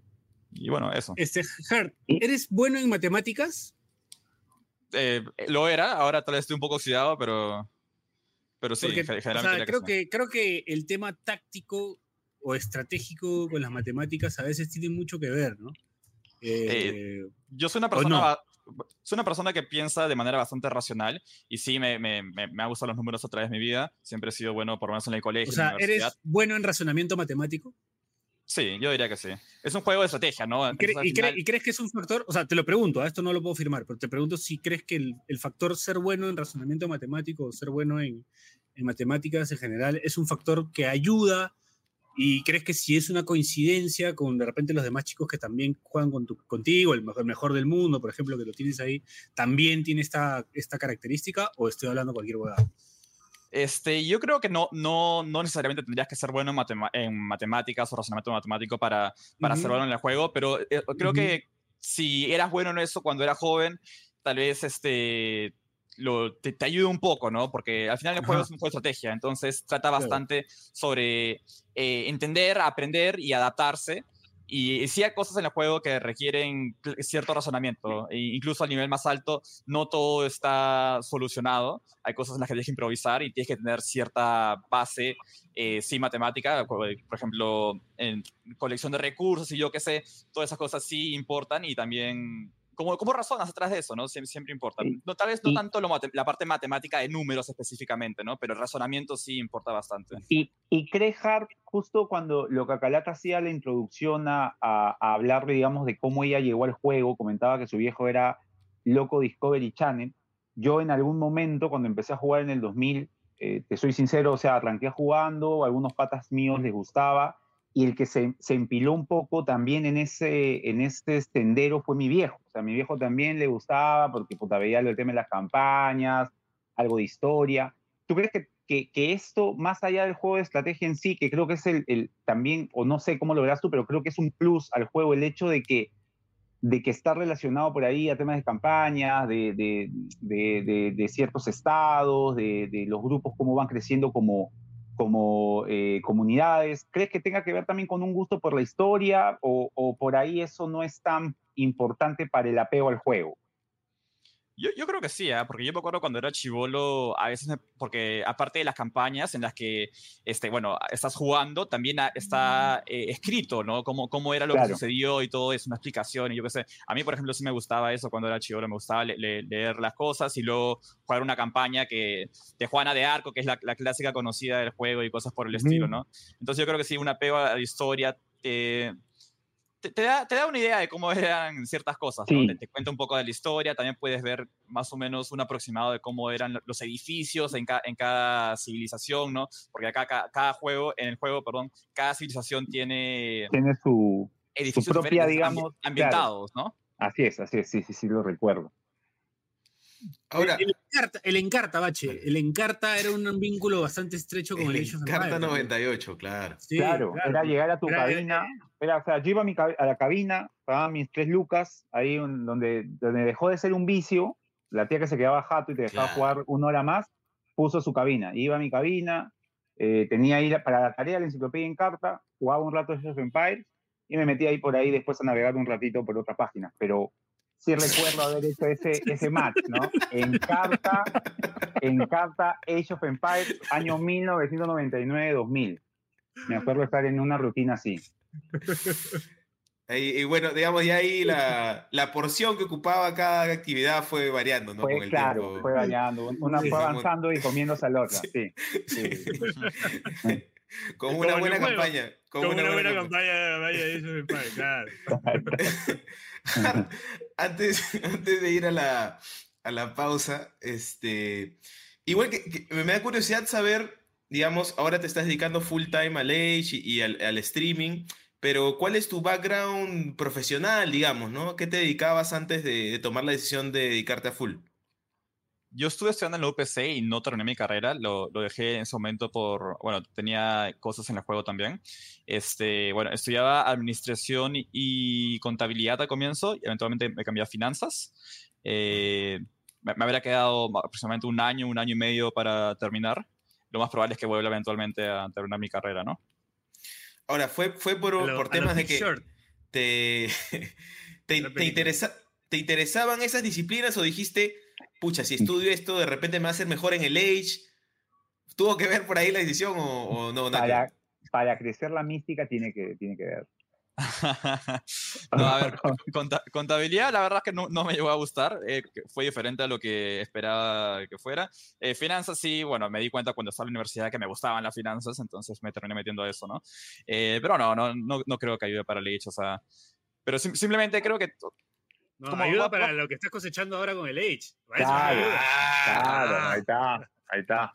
y bueno, eso. Este, Hart, ¿eres bueno en matemáticas? Eh, lo era, ahora tal vez estoy un poco oxidado, pero, pero sí, generalmente. creo, que, creo que el tema táctico o estratégico con las matemáticas a veces tiene mucho que ver, ¿no? Eh, yo soy una persona... Soy una persona que piensa de manera bastante racional y sí, me, me, me, ha gustado los números a través de mi vida. Siempre he sido bueno, por lo menos en el colegio. O sea, ¿eres bueno en razonamiento matemático? Sí, yo diría que sí. Es un juego de estrategia, ¿no? ¿Y, crees que es un factor? O sea, te lo pregunto, a esto no lo puedo firmar, pero te pregunto si crees que el, el factor ser bueno en razonamiento matemático o ser bueno en, en matemáticas en general es un factor que ayuda ¿Y crees que si es una coincidencia con de repente los demás chicos que también juegan con contigo, el mejor, mejor, del mundo, por ejemplo, que lo tienes ahí, también tiene esta, esta característica o estoy hablando cualquier huevada? Este, yo creo que no, no, no necesariamente tendrías que ser bueno en, matemáticas o razonamiento matemático para, para ser bueno en el juego, pero eh, creo que si eras bueno en eso cuando eras joven, tal vez este, te, te, ayuda un poco, ¿no? Porque al final el juego es un juego de estrategia, entonces trata bastante sobre eh, entender, aprender y adaptarse. Y sí hay cosas en el juego que requieren cierto razonamiento. E incluso a nivel más alto, no todo está solucionado. Hay cosas en las que tienes que improvisar y tienes que tener cierta base, eh, sí, matemática. Por ejemplo, en colección de recursos y yo qué sé, todas esas cosas sí importan y también ¿Cómo, ¿Cómo, razonas atrás de eso? ¿no? Siempre, siempre importa. No, tal vez no tanto la parte matemática de números específicamente, ¿no? pero el razonamiento sí importa bastante. Y, y Hart, justo cuando lo que Acalata hacía la introducción a, a, hablar, digamos, de cómo ella llegó al juego, comentaba que su viejo era loco Discovery Channel. Yo en algún momento, cuando empecé a jugar en el 2000, eh, te soy sincero, o sea, arranqué jugando, algunos patas míos les gustaba, y el que se, se, empiló un poco también en ese, en este sendero fue mi viejo. O sea, a mi viejo también le gustaba porque puta, veía el tema de las campañas, algo de historia. ¿Tú crees que, que, esto, más allá del juego de estrategia en sí, que creo que es el, también, o no sé cómo lo verás tú, pero creo que es un plus al juego el hecho de que, de que está relacionado por ahí a temas de campañas, de, de, de, de ciertos estados, de, los grupos, cómo van creciendo como, como eh, comunidades? ¿Crees que tenga que ver también con un gusto por la historia o, o, por ahí eso no es tan importante para el apego al juego? Yo, yo creo que sí, ¿eh? porque yo me acuerdo cuando era chivolo, a veces, porque aparte de las campañas en las que, este, bueno, estás jugando, también está eh, escrito, ¿no? Cómo, cómo era lo que sucedió y todo es una explicación y yo qué sé. A mí, por ejemplo, sí me gustaba eso cuando era chivolo, me gustaba leer las cosas y luego jugar una campaña que, de Juana de Arco, que es la, la clásica conocida del juego y cosas por el estilo, ¿no? Entonces yo creo que sí, una apego a la historia eh, te, da, te, da, una idea de cómo eran ciertas cosas, te, cuenta un poco de la historia, también puedes ver más o menos un aproximado de cómo eran los edificios en, en cada civilización, ¿no? Porque acá cada, juego, en el juego, perdón, cada civilización tiene... Tiene su, edificios propia, digamos... Ambientados, ¿no? Así es, así es, sí, sí, sí, lo recuerdo. Ahora, el, Encarta, el Encarta, Bache. El Encarta era un vínculo bastante estrecho con el, el Encarta 98, claro. claro. era llegar a tu cabina. Era, o sea, yo iba a, la cabina, pagaba mis tres lucas, ahí donde, donde dejó de ser un vicio. La tía que se quedaba jato y te dejaba jugar una hora más, puso su cabina. Iba a mi cabina, eh, tenía ahí para la tarea la enciclopedia Encarta, jugaba un rato Age of Empires y me metía ahí por ahí después a navegar un ratito por otra página. Pero sí recuerdo haber hecho ese, ese match, ¿no? En carta, en carta Age of Empires, año 1999-2000. Me acuerdo estar en una rutina así. Y, bueno, digamos, ya ahí la, la, porción que ocupaba cada actividad fue variando, ¿no? Fue, claro, fue variando. Una fue avanzando y comiéndose a la otra, sí. sí. Con una buena campaña. Con, una, buena, campaña, eso claro. antes, antes de ir a la, a la pausa, este, igual que, me da curiosidad saber, digamos, ahora te estás dedicando full time al Age y, al, al, streaming, pero ¿cuál es tu background profesional, digamos, ¿no? ¿Qué te dedicabas antes de, de tomar la decisión de dedicarte a full? Yo estuve estudiando en la UPC y no terminé mi carrera, lo, lo, dejé en ese momento por, bueno, tenía cosas en el juego también. Este, bueno, estudiaba administración y, contabilidad al comienzo y eventualmente me cambié a finanzas. Eh, me, me, habría quedado aproximadamente un año, un año y medio para terminar. Lo más probable es que vuelva eventualmente a terminar mi carrera, ¿no? Ahora, fue, fue por, lo, por temas de que te, te, te, interesa, te interesaban esas disciplinas o dijiste pucha, si estudio esto, de repente me va a hacer mejor en el Age. ¿Tuvo que ver por ahí la decisión o, no? Para, para, crecer la mística tiene que, tiene que ver. no, a ver, contabilidad la verdad es que no, no me llegó a gustar, eh, fue diferente a lo que esperaba que fuera. Eh, finanzas sí, bueno, me di cuenta cuando estaba en la universidad que me gustaban las finanzas, entonces me terminé metiendo a eso, ¿no? Eh, pero no, no, no, no, creo que ayude para el hecho, o sea, pero sim simplemente creo que no, como ayuda para lo que estás cosechando ahora con el Age. Claro, claro, ahí está, ahí está.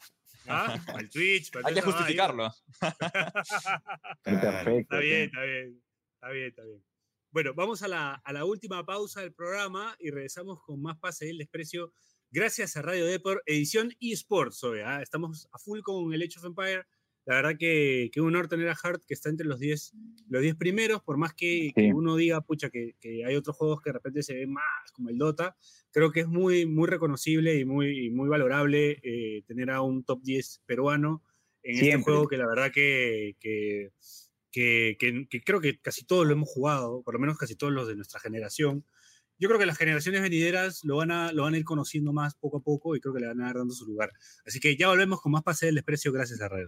¿Ah? El Twitch. Hay que justificarlo. Perfecto. Está bien, está bien. Está bien, está bien. Bueno, vamos a la, a la última pausa del programa y regresamos con más Pase del Desprecio. Gracias a Radio Deport, edición eSports. ¿ah? Estamos a full con el Age of Empire la verdad que, que un honor tener a Hart que está entre los 10 los diez primeros, por más que, sí. que uno diga, pucha, que, que, hay otros juegos que de repente se ven más, como el Dota, creo que es muy, muy reconocible y muy, muy valorable eh, tener a un top 10 peruano en Siempre. este juego que la verdad que, que, creo que casi todos lo hemos jugado, por lo menos casi todos los de nuestra generación. Yo creo que las generaciones venideras lo van, a, lo van a ir conociendo más poco a poco y creo que le van a dar dando su lugar. Así que ya volvemos con más Pase del Desprecio gracias a Red.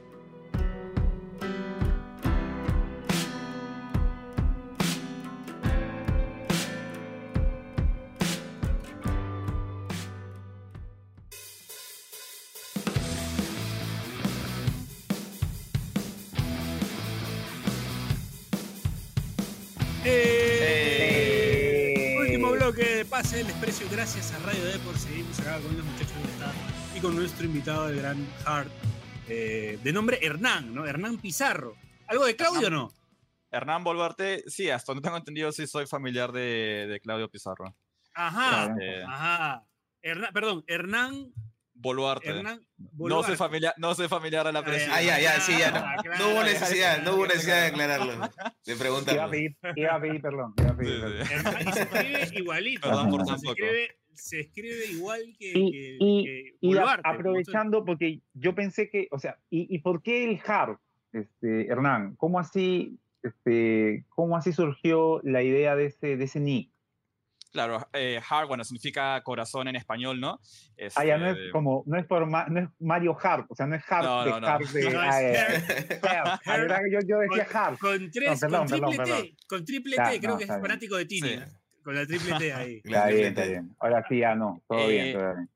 El desprecio gracias a Radio Deport. Seguimos acá con los muchachos del Estado y con nuestro invitado, el gran Hart, eh, de nombre Hernán, ¿no? Hernán Pizarro. ¿Algo de Claudio o no? Hernán Boluarte, sí, hasta donde tengo entendido, sí soy familiar de, de Claudio Pizarro. Ajá, este... ajá. Hernán, perdón, Hernán Boluarte. Hernán Boluarte. No soy familiar, no soy familiar a la presidencia. Ah, ya, ya, sí, ya. No, claro, no hubo necesidad, no hubo necesidad de aclararlo. De preguntarlo. Iba a pedir, iba a pedir perdón. Iba a pedir, sí, sí. Hernán, y se escribe igualito. Perdón por se, escribe, se escribe igual que, y, que, y, que y Boluarte. aprovechando, porque yo pensé que, o sea, ¿y, y por qué el hard, este, Hernán? ¿Cómo así, este, cómo así surgió la idea de ese, de ese nick? Claro, eh, Heart, bueno, significa corazón en español, ¿no? Este... Ah, ya no es como, no es, por ma, no es Mario Hart, o sea, no es Hart no, de no, no. Hart de... No, ah, es Heart. Heart. Yo, yo decía Hart. Con, tres, perdón, con triple perdón, T, perdón. con triple Ya, T, creo no, que es fanático de Tini. Sí. Con la triple T ahí. Está bien, está bien. Ahora sí, ya no, todo Eh, bien, todo bien.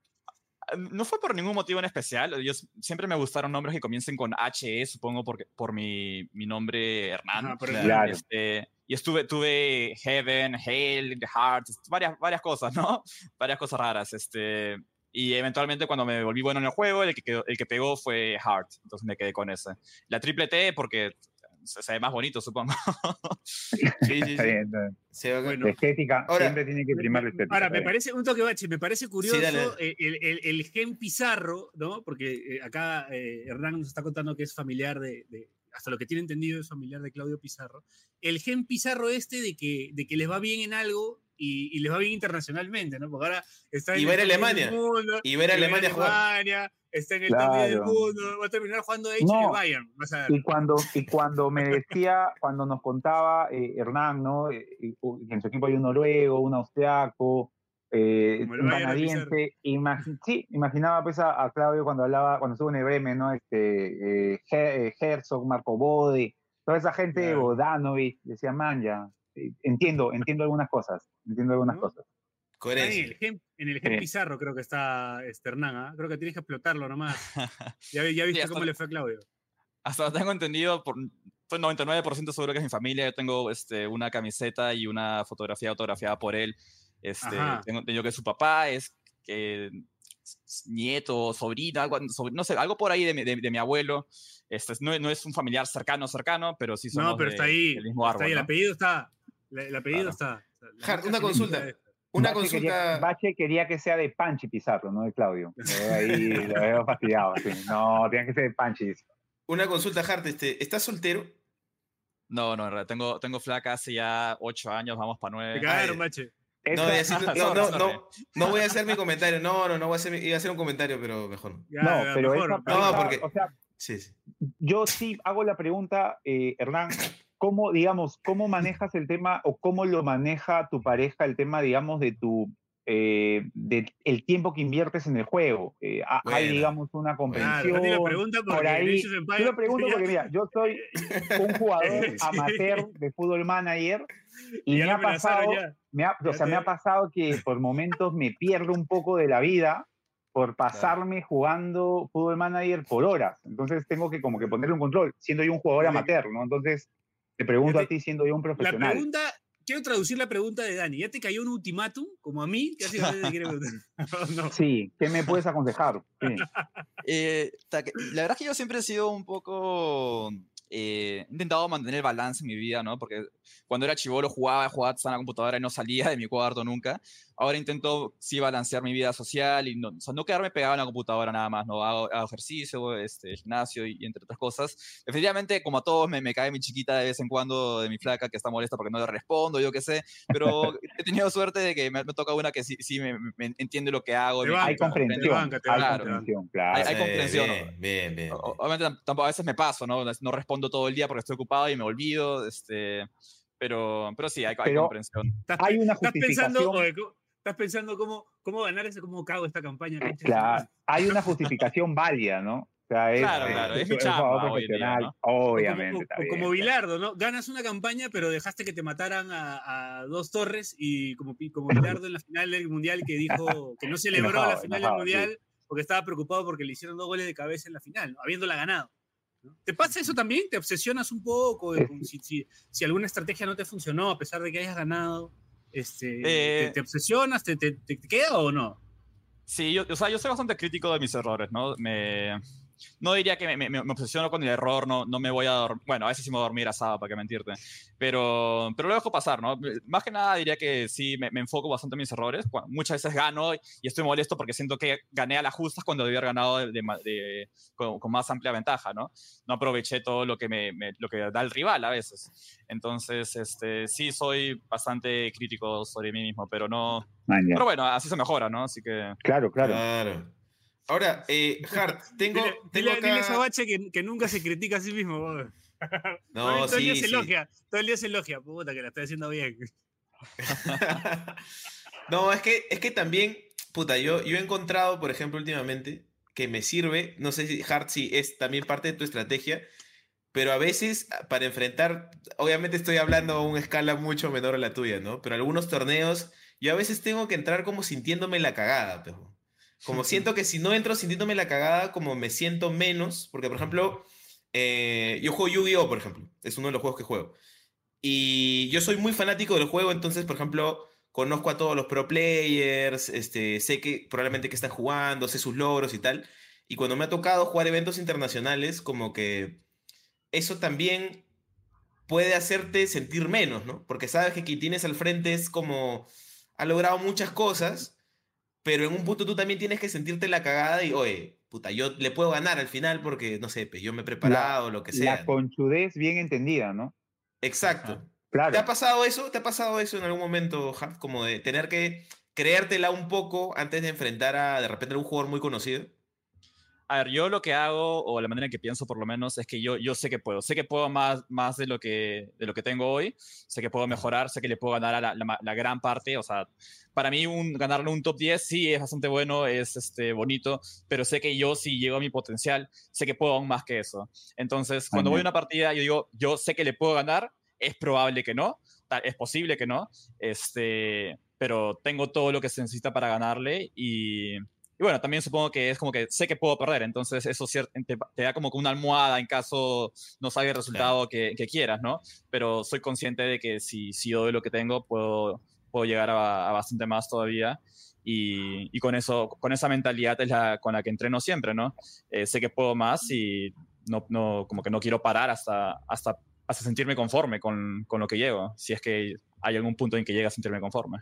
No fue por ningún motivo en especial. Yo siempre me gustaron nombres que comiencen con HE, supongo, porque, por mi, mi nombre Hernán. El- Claro. Este, y estuve, tuve Heaven, Hell, Heart, varias, varias cosas, ¿no? Varias cosas raras. Este, y eventualmente cuando me volví bueno en el juego, el que, quedó- el que pegó fue Heart. Entonces me quedé con ese. La triple T porque se, se ve más bonito, supongo. Sí, sí, Está sí. bien, está bien. Se va- Bueno, estética, Ahora- siempre tiene que primar la estética. Ahora, está me bien. parece, un toque bache, me parece curioso dale. eh, el, el- el gen Pizarro, ¿no? Porque eh, acá eh, Hernán nos está contando que es familiar de, de- hasta lo que tiene entendido es familiar de Claudio Pizarro. El gen Pizarro este de que, de que les va bien en algo y, y les va bien internacionalmente, ¿no? Porque ahora está en Y ver el top 10 Alemania. del mundo, Y ver a Alemania jugar. Alemania, está en el 10 del Claro. mundo, va a terminar jugando H No. Bayern, vas a ver. Y cuando, y cuando me decía, cuando nos contaba eh, Hernán, ¿no? Eh, que en su equipo hay un noruego, un austriaco, eh, canadiense, sí, imaginaba pues a, a Claudio cuando hablaba, cuando estuvo en el Bremen, ¿no? Este, eh, Her- eh, Herzog, Marco Bode, toda esa gente, Claro. Bodanovic, decía, man, ya, eh, entiendo, entiendo algunas cosas, entiendo algunas ¿No? cosas. En Coherencia. el en Sí. Pizarro creo que está este Hernán, ¿ah? Creo que tienes que explotarlo nomás. Ya, ya viste hasta- cómo le fue a Claudio. Hasta tengo entendido, por, estoy 99% seguro que es mi familia. Yo tengo este, una camiseta y una fotografía autografiada por él. Este, Ajá. tengo entendido que su papá es que nieto, sobrina, algo, no sé, algo por ahí de, mi- de- de mi abuelo. Este, es- no, no es un familiar cercano, cercano, pero sí somos No, pero de- está ahí. del mismo está árbol. ahí, El ¿no? apellido está. El apellido Claro. está. La Hart, una consulta. Una Bache quería, consulta. Bache quería que sea de Panchi Pizarro, no de Claudio. Ahí, lo veo fastidiado. sí. No, tiene que ser de Panchi. Una consulta, Hart, este, ¿estás soltero? No, no, en realidad tengo, tengo flaca hace ya ocho años, vamos para Te nueve. cagaron, Ay. No, voy a decir- no, no, no, no voy a hacer mi comentario. No, no, no voy a hacer, mi- iba a hacer un comentario, pero mejor no. Ya, No, ya, pero mejor, esa pregunta, porque- o sea, Sí, sí. yo sí hago la pregunta, eh, Hernán, ¿cómo, digamos, cómo manejas el tema o cómo lo maneja tu pareja el tema, digamos, de tu, eh, de el tiempo que inviertes en el juego? Eh, ha- Hay, digamos, una Claro, comprensión. Lo pregunta por ahí. Yo lo pregunto porque, mira, yo soy un jugador amateur de fútbol manager y ya me ha pasado, ya. me ha, o sea, me ha pasado que por momentos me pierdo un poco de la vida por pasarme jugando fútbol manager por horas. Entonces tengo que como que ponerle un control, siendo yo un jugador amateur, ¿no? Entonces te pregunto a ti siendo yo un La profesional. pregunta, quiero traducir la pregunta de Dani. ¿Ya te cayó un ultimátum, como a mí? Preguntar. no. Sí, ¿qué me puedes aconsejar? Sí. Eh, la verdad es que yo siempre he sido un poco... eh, he intentado mantener el balance en mi vida, ¿no? Porque cuando era chivolo jugaba, jugaba en la computadora y no salía de mi cuarto nunca. Ahora intento sí balancear mi vida social y no, o sea, no quedarme pegado en la computadora nada más, ¿no? Hago, hago ejercicio, este, gimnasio y, y entre otras cosas. Definitivamente, como a todos, me, me cae mi chiquita de vez en cuando de mi flaca que está molesta porque no le respondo, yo qué sé. Pero he tenido suerte de que me, me toca una que sí, sí me, me entiende lo que hago. Banca, Hay comprensión, banca, te hay banca, te comprensión, Hay- claro. hay Sí, comprensión, Bien, bien, bien. Obviamente tam- tampoco a veces me paso, ¿no? No respondo todo el día porque estoy ocupado y me olvido, este, pero, pero sí, hay, hay Pero- comprensión. ¿Estás, Hay una estás pensando, justificación. ¿cómo- estás pensando cómo, cómo ganar ese, cómo cago esta campaña. su Claro, hay una justificación válida, ¿no? O sea, es, Claro, eh, claro, es es chamba jugador hoy día, profesional, ¿no? obviamente. O como, o- como Bilardo, ¿no? Ganas una campaña, pero dejaste que te mataran a, a dos torres y como, como Bilardo en la final del Mundial que dijo que no celebró Enojado, la final enojado, del Mundial porque estaba preocupado porque le hicieron dos goles de cabeza en la final, ¿no? habiéndola ganado. ¿no? ¿Te pasa eso también? ¿Te obsesionas un poco? de- si, si- si alguna estrategia no te funcionó a pesar de que hayas ganado? Este, Eh, ¿te, te obsesionas? ¿Te, te, te queda o no? Sí, yo, o sea, yo soy bastante crítico de mis errores, ¿no? Me, no diría que me, me- me obsesiono con el error, no, no me voy a dormir, bueno, a veces sí me voy a dormir asado, para qué mentirte, pero, pero lo dejo pasar, ¿no? Más que nada diría que sí, me, me enfoco bastante en mis errores, Cu- muchas veces gano y estoy molesto porque siento que gané a las justas cuando debía haber ganado de, de de- con, con más amplia ventaja, ¿no? No aproveché todo lo que, me, me- lo que da el rival a veces. Entonces, este, sí soy bastante crítico sobre mí mismo, pero no... Man, ya. Pero bueno, así se mejora, ¿no? Así que... Claro, claro. Claro. Ahora, eh, Hart, tengo, Dile, tengo dile- dile a acá... Sabache que, que nunca se critica a sí mismo. todo, No, el- todo el día sí, se sí. elogia, todo el día se elogia, puta que la estoy haciendo bien. no, es que, es que también, puta, yo, yo he encontrado, por ejemplo, últimamente, que me sirve, no sé si Hart si es también parte de tu estrategia, pero a veces ah, para enfrentar, obviamente estoy hablando a una escala mucho menor a la tuya, ¿no? Pero algunos torneos, yo a veces tengo que entrar como sintiéndome la cagada, pero como siento que si no entro sintiéndome la cagada, como me siento menos, porque por ejemplo, eh, yo juego Yu-Gi-Oh, por ejemplo, es uno de los juegos que juego. Y yo soy muy fanático del juego, entonces, por ejemplo, conozco a todos los pro players, este, sé que probablemente que están jugando, sé sus logros y tal. Y cuando me ha tocado jugar eventos internacionales, como que eso también puede hacerte sentir menos, ¿no? Porque sabes que quien tienes al frente es como, ha logrado muchas cosas, pero en un punto tú también tienes que sentirte la cagada y, oye, puta, yo le puedo ganar al final porque, no sé, pues yo me he preparado, lo que sea. La conchudez bien entendida, ¿no? Exacto. Ajá. Claro. ¿Te ha pasado eso? ¿Te ha pasado eso en algún momento, Hart? Como de tener que creértela un poco antes de enfrentar a de repente a un jugador muy conocido. A ver, yo lo que hago, o la manera en que pienso por lo menos, es que yo, yo sé que puedo. Sé que puedo más, más de, lo que, de lo que tengo hoy. Sé que puedo mejorar, sé que le puedo ganar a la, la la gran parte. O sea, para mí un, ganarle un top 10 sí es bastante bueno, es este, bonito, pero sé que yo si llego a mi potencial, sé que puedo aún más que eso. Entonces, cuando voy a una partida, yo digo, yo sé que le puedo ganar, es probable que no, es posible que no, este, pero tengo todo lo que se necesita para ganarle y, y bueno, también supongo que es como que sé que puedo perder, entonces eso te, te da como que una almohada en caso no salga el resultado que, que quieras, ¿no? Pero soy consciente de que si, si doy lo que tengo, puedo, puedo llegar a, a bastante más todavía. Y, y, con, eso, con esa mentalidad es la con la que entreno siempre, ¿no? Eh, sé que puedo más y no, no, como que no quiero parar hasta, hasta, hasta sentirme conforme con, con lo que llego, si es que hay algún punto en que llega a sentirme conforme.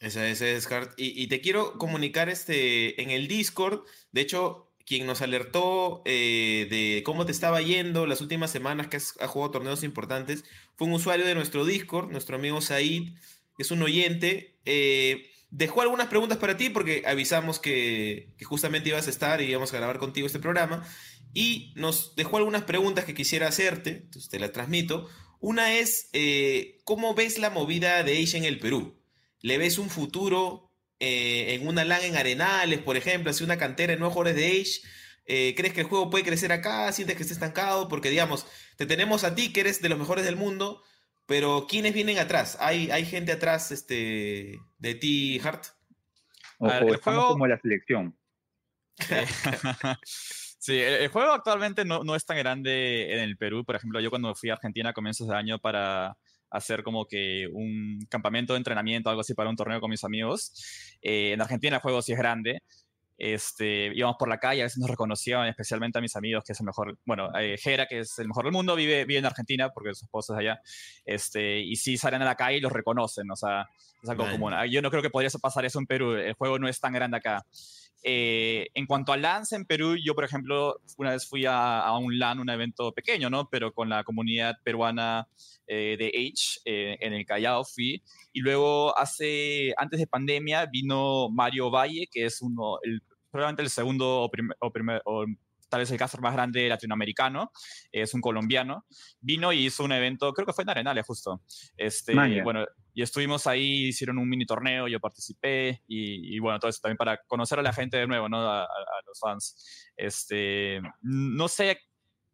Ese, ese es Hart. Y, te quiero comunicar este, en el Discord, de hecho, quien nos alertó eh, de cómo te estaba yendo las últimas semanas que has, jugado torneos importantes, fue un usuario de nuestro Discord, nuestro amigo Said, que es un oyente. Eh, dejó algunas preguntas para ti porque avisamos que, justamente ibas a estar y íbamos a grabar contigo este programa. Y nos dejó algunas preguntas que quisiera hacerte, entonces te las transmito. Una es, eh, ¿cómo ves la movida de Age en el Perú? ¿Le ves un futuro eh, en una LAN en Arenales, por ejemplo, hace una cantera en nuevos jugadores de Age. Eh, ¿Crees que el juego puede crecer acá? ¿Sientes que está estancado? Porque, digamos, te tenemos a ti, que eres de los mejores del mundo, pero ¿quiénes vienen atrás? ¿Hay, hay gente atrás este, de ti, Hart? O, ver, o juego... como la selección. Sí, el, el, juego actualmente no, no, es tan grande en el Perú. Por ejemplo, yo cuando fui a Argentina a comienzos de año para hacer como que un campamento de entrenamiento, algo así para un torneo con mis amigos. Eh, en Argentina el juego sí es grande. Este, íbamos por la calle, a veces nos reconocían, especialmente a mis amigos, que es el mejor, bueno, eh, Jera, que es el mejor del mundo, vive, vive en Argentina porque su esposa es allá, este, y sí salen a la calle y los reconocen, o sea, es algo Man. común. Yo no creo que podría pasar eso en Perú, el juego no es tan grande acá. Eh, en cuanto a LANs en Perú, yo, por ejemplo, una vez fui a, a, un LAN, un evento pequeño, ¿no? Pero con la comunidad peruana eh, de H eh, en el Callao fui. Y luego, hace, antes de pandemia, vino Mario Valle, que es uno, el, probablemente el segundo o primer, o primer o tal vez el caso más grande latinoamericano, es un colombiano, vino y hizo un evento, creo que fue en Arenales justo. Este, Maya. bueno, y estuvimos ahí, hicieron un mini torneo, yo participé y, y, bueno, todo eso también para conocer a la gente de nuevo, ¿no? A, a, a los fans. Este, no sé,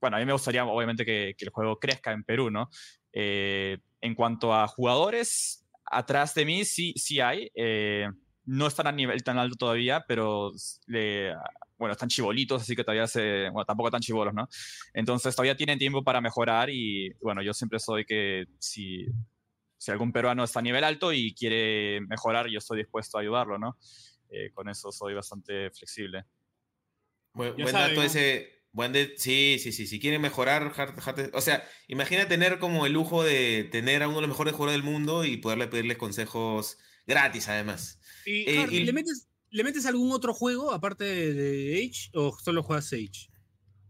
bueno, a mí me gustaría obviamente que, que el juego crezca en Perú, ¿no? Eh, en cuanto a jugadores, atrás de mí sí, sí hay. Eh, no están a nivel tan alto todavía, pero le, bueno, están chibolitos, así que todavía se, bueno, tampoco tan chibolos, ¿no? Entonces todavía tienen tiempo para mejorar y, bueno, yo siempre soy que si, si algún peruano está a nivel alto y quiere mejorar, yo estoy dispuesto a ayudarlo, ¿no? Eh, con eso soy bastante flexible. Buen, buen dato ese. Buen de, sí, sí, sí. Si quieren mejorar, hard, hard, o sea, imagina tener como el lujo de tener a uno de los mejores jugadores del mundo y poderle pedirles consejos gratis, además. ¿Y, eh, y... ¿le, metes, ¿le metes algún otro juego aparte de, Age o solo juegas Age?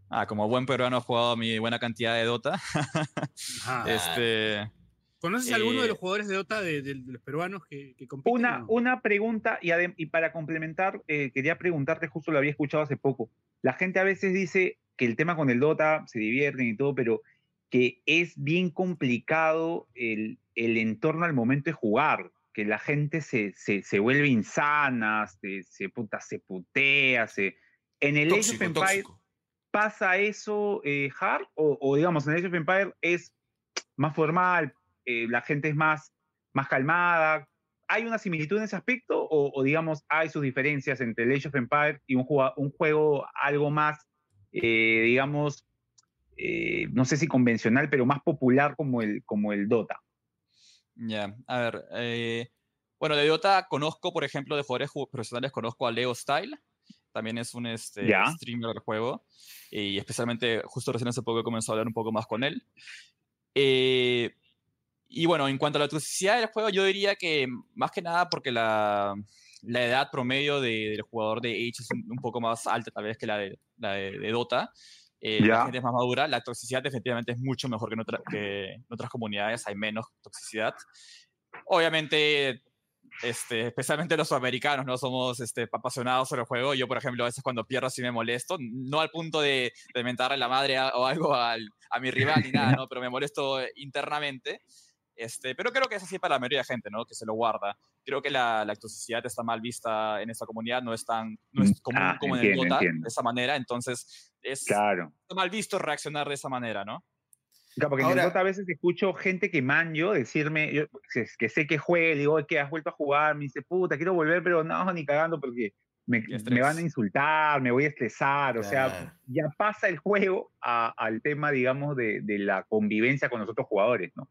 Ah, como buen peruano he jugado mi buena cantidad de Dota. este. ¿Conoces eh, alguno de los jugadores de Dota de, de, de los peruanos que, que compiten? Una, no? una pregunta, y, y, para complementar, eh, quería preguntarte, justo lo había escuchado hace poco. La gente a veces dice que el tema con el Dota se divierten y todo, pero que es bien complicado el, el entorno al momento de jugar, que la gente se, se, se vuelve insana, se, se, puta, se putea, se... En el tóxico, Age of Empire tóxico. pasa eso, eh, Hard, o, o digamos, en el Age of Empire es más formal, eh, la gente es más, más calmada. ¿Hay una similitud en ese aspecto o, o, digamos hay sus diferencias entre el Age of Empires y un, juego, un juego algo más, eh, digamos, eh, no sé si convencional, pero más popular como el, como el Dota? Ya, yeah. a ver, eh, bueno, de Dota conozco, por ejemplo, de jugadores profesionales, conozco a Leo Style, también es un este, yeah. streamer del juego, y especialmente justo recién hace poco he comenzado a hablar un poco más con él. Eh, y bueno, en cuanto a la toxicidad del juego, yo diría que más que nada porque la, la edad promedio de, del jugador de Age es un, un, poco más alta tal vez que la de, la de, de Dota. Eh, yeah. La gente es más madura. La toxicidad definitivamente es mucho mejor que en, otra, que en otras comunidades. Hay menos toxicidad. Obviamente, este, especialmente los sudamericanos, no somos este, apasionados sobre el juego. Yo, por ejemplo, a veces cuando pierdo sí me molesto, no al punto de, de mentarle la madre a, o algo al, a mi rival ni nada, ¿no? pero me molesto internamente. Este, pero creo que es así para la mayoría de gente, ¿no? Que se lo guarda. Creo que la, la toxicidad está mal vista en esta comunidad, no es tan no es común ah, como entiendo, en el Dota, entiendo. de esa manera, entonces es claro. mal visto reaccionar de esa manera, ¿no? Claro, porque Ahora, en el Dota a veces escucho gente que manjo decirme, yo, que sé que juegue, digo, que has vuelto a jugar, me dice, puta, quiero volver, pero no, ni cagando porque me, me, van a insultar, me voy a estresar, o claro. sea, ya pasa el juego a, al tema, digamos, de, de la convivencia con los otros jugadores, ¿no?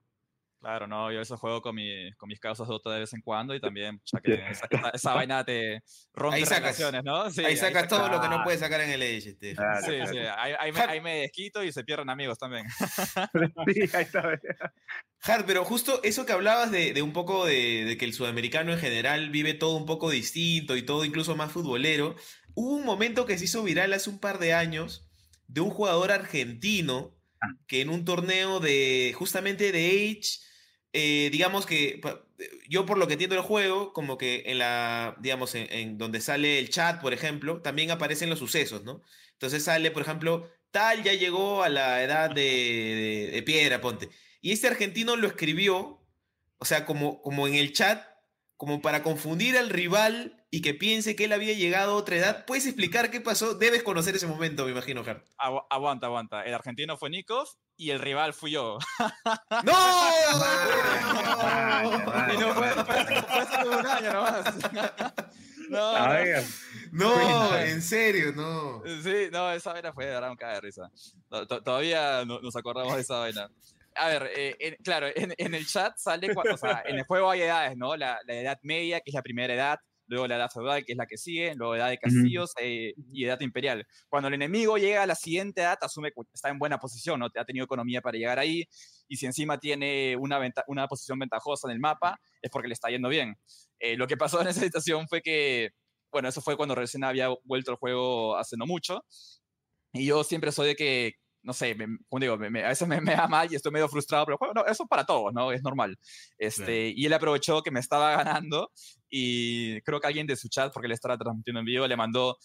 Claro, no, yo eso juego con, mi, con mis causas Dota de vez en cuando y también ya que esa, esa- esa vaina te rompe Ahí sacas. relaciones, ¿no? Sí, ahí sacas todo lo que no puedes sacar en el Age. Este. Claro, Sí, claro. sí, ahí, ahí me, ahí me desquito y se pierden amigos también. Sí, ahí está. Hart, pero justo eso que hablabas de, de un poco de, de que el sudamericano en general vive todo un poco distinto y todo incluso más futbolero, hubo un momento que se hizo viral hace un par de años de un jugador argentino Ah. que en un torneo de justamente de Age, eh, digamos que pa- yo por lo que entiendo el juego, como que en la, digamos, en, donde sale el chat, por ejemplo, también aparecen los sucesos, ¿no? Entonces sale, por ejemplo, tal ya llegó a la edad de, de- de piedra, ponte. Y este argentino lo escribió, o sea, como, como en el chat, como para confundir al rival y que piense que él había llegado a otra edad. ¿Puedes explicar qué pasó? Debes conocer ese momento, me imagino, Hart. Agu- aguanta, aguanta. El argentino fue Nikov y el rival fui yo. ¡No! Vaya. Y no fue, un año nomás. No, A no. ver, No, en serio, no. Sí, no, esa vaina fue de verdad un caga de risa. To- to- Todavía no- nos acordamos de esa vaina. A ver, eh, en- claro, en, en el chat sale, o sea, en el juego hay edades, ¿no? La, la edad media, que es la primera edad, luego la edad feudal, que es la que sigue, luego edad de castillos eh, y edad imperial. Cuando el enemigo llega a la siguiente edad, asume que está en buena posición, ¿no? Ha tenido economía para llegar ahí, y si encima tiene una, venta- una posición ventajosa en el mapa, es porque le está yendo bien. Eh, lo que pasó en esa situación fue que, bueno, eso fue cuando recién había vuelto el juego hace no mucho, y yo siempre soy de que, no sé, me, como digo, me- me- a veces me, da mal y estoy medio frustrado, pero bueno, eso es para todos, ¿no? Es normal. Este, Y él aprovechó que me estaba ganando y creo que alguien de su chat, porque él estaba transmitiendo en vivo, le mandó,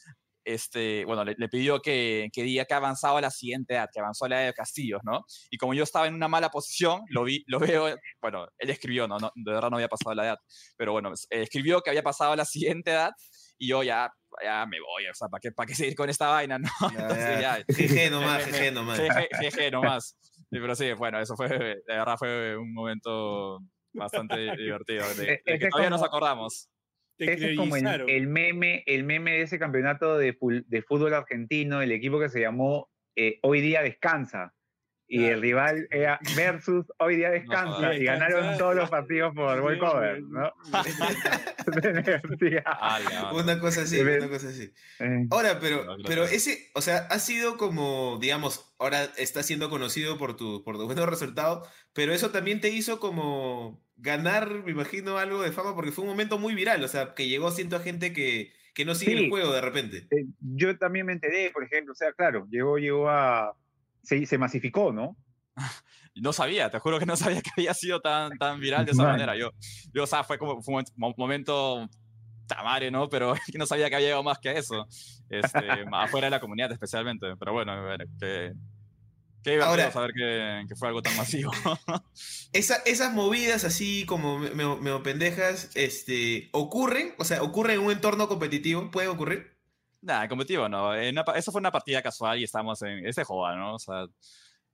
este, bueno, le, le pidió que, que diga que avanzaba a la siguiente edad, que avanzó a la edad de castillos, ¿no? Y como yo estaba en una mala posición, lo vi, lo veo, bueno, él escribió, no, no de verdad no había pasado la edad, pero bueno, escribió que había pasado a la siguiente edad y yo ya, ya me voy, o sea, ¿para qué, para qué seguir con esta vaina, no? Entonces, ya, GG nomás, GG nomás. Jeje, jeje nomás. Pero sí, bueno, eso fue, de verdad fue un momento bastante divertido, de, de E- que ese todavía nos como- acordamos. Te Ese es como el, el meme, el meme de ese campeonato de, de fútbol argentino, el equipo que se llamó eh, Hoy Día Descansa. Y el rival era versus Hoy Día Descansa. jodas. y ganaron Descansa. todos los partidos por Sí, walkover. ¿no? Ala, Una cosa así, una cosa así. Ahora, pero, No, pero ese, o sea, ha sido como, digamos, ahora está siendo conocido por tu, por tus buenos resultados, pero eso también te hizo como ganar, me imagino, algo de fama, porque fue un momento muy viral, o sea, que llegó siento a gente que, que no sigue Sí. el juego de repente. eh, yo también me enteré, por ejemplo, o sea, claro, llegó, llegó a... Se, se masificó, ¿no? No sabía, te juro que no sabía que había sido tan, tan viral de esa Man. manera. Yo, yo, o sea, fue como fue un mo- momento tamare, ¿no? Pero no sabía que había llegado más que eso. Este, afuera de la comunidad especialmente. Pero bueno, a ver, qué, qué divertido Ahora- saber que, que fue algo tan masivo. Esa- esas movidas así como me, me- medio pendejas, este, ocurren, o sea, ocurren en un entorno competitivo, pueden ocurrir. Nada, competitivo no. En una eso fue una partida casual y estamos en ese joda, ¿no? O sea,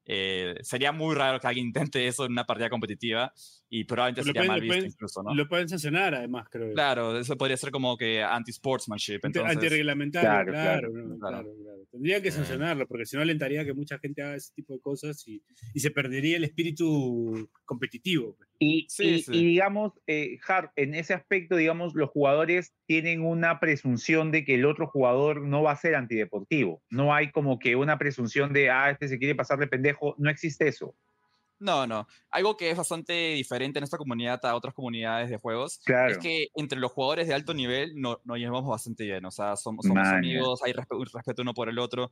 eh, sería muy raro que alguien intente eso en una partida competitiva y probablemente Lo sería pueden- mal lo visto pueden- incluso, ¿no? Lo pueden sancionar, además, creo. Claro, eso podría ser como que anti-sportsmanship. Antirreglamentario, Claro, claro, claro, claro. claro, claro. Tendrían que sancionarlo, porque si no alentaría que mucha gente haga ese tipo de cosas y, y se perdería el espíritu competitivo. pues. Y, Sí, y- sí. y digamos, eh, Hart, en ese aspecto, digamos, los jugadores tienen una presunción de que el otro jugador no va a ser antideportivo. No hay como que una presunción de, ah, este se quiere pasar de pendejo. No existe eso. No, no. Algo que es bastante diferente en esta comunidad a otras comunidades de juegos Claro. es que entre los jugadores de alto nivel no- nos llevamos bastante bien. O sea, somos, somos amigos, hay respeto uno por el otro.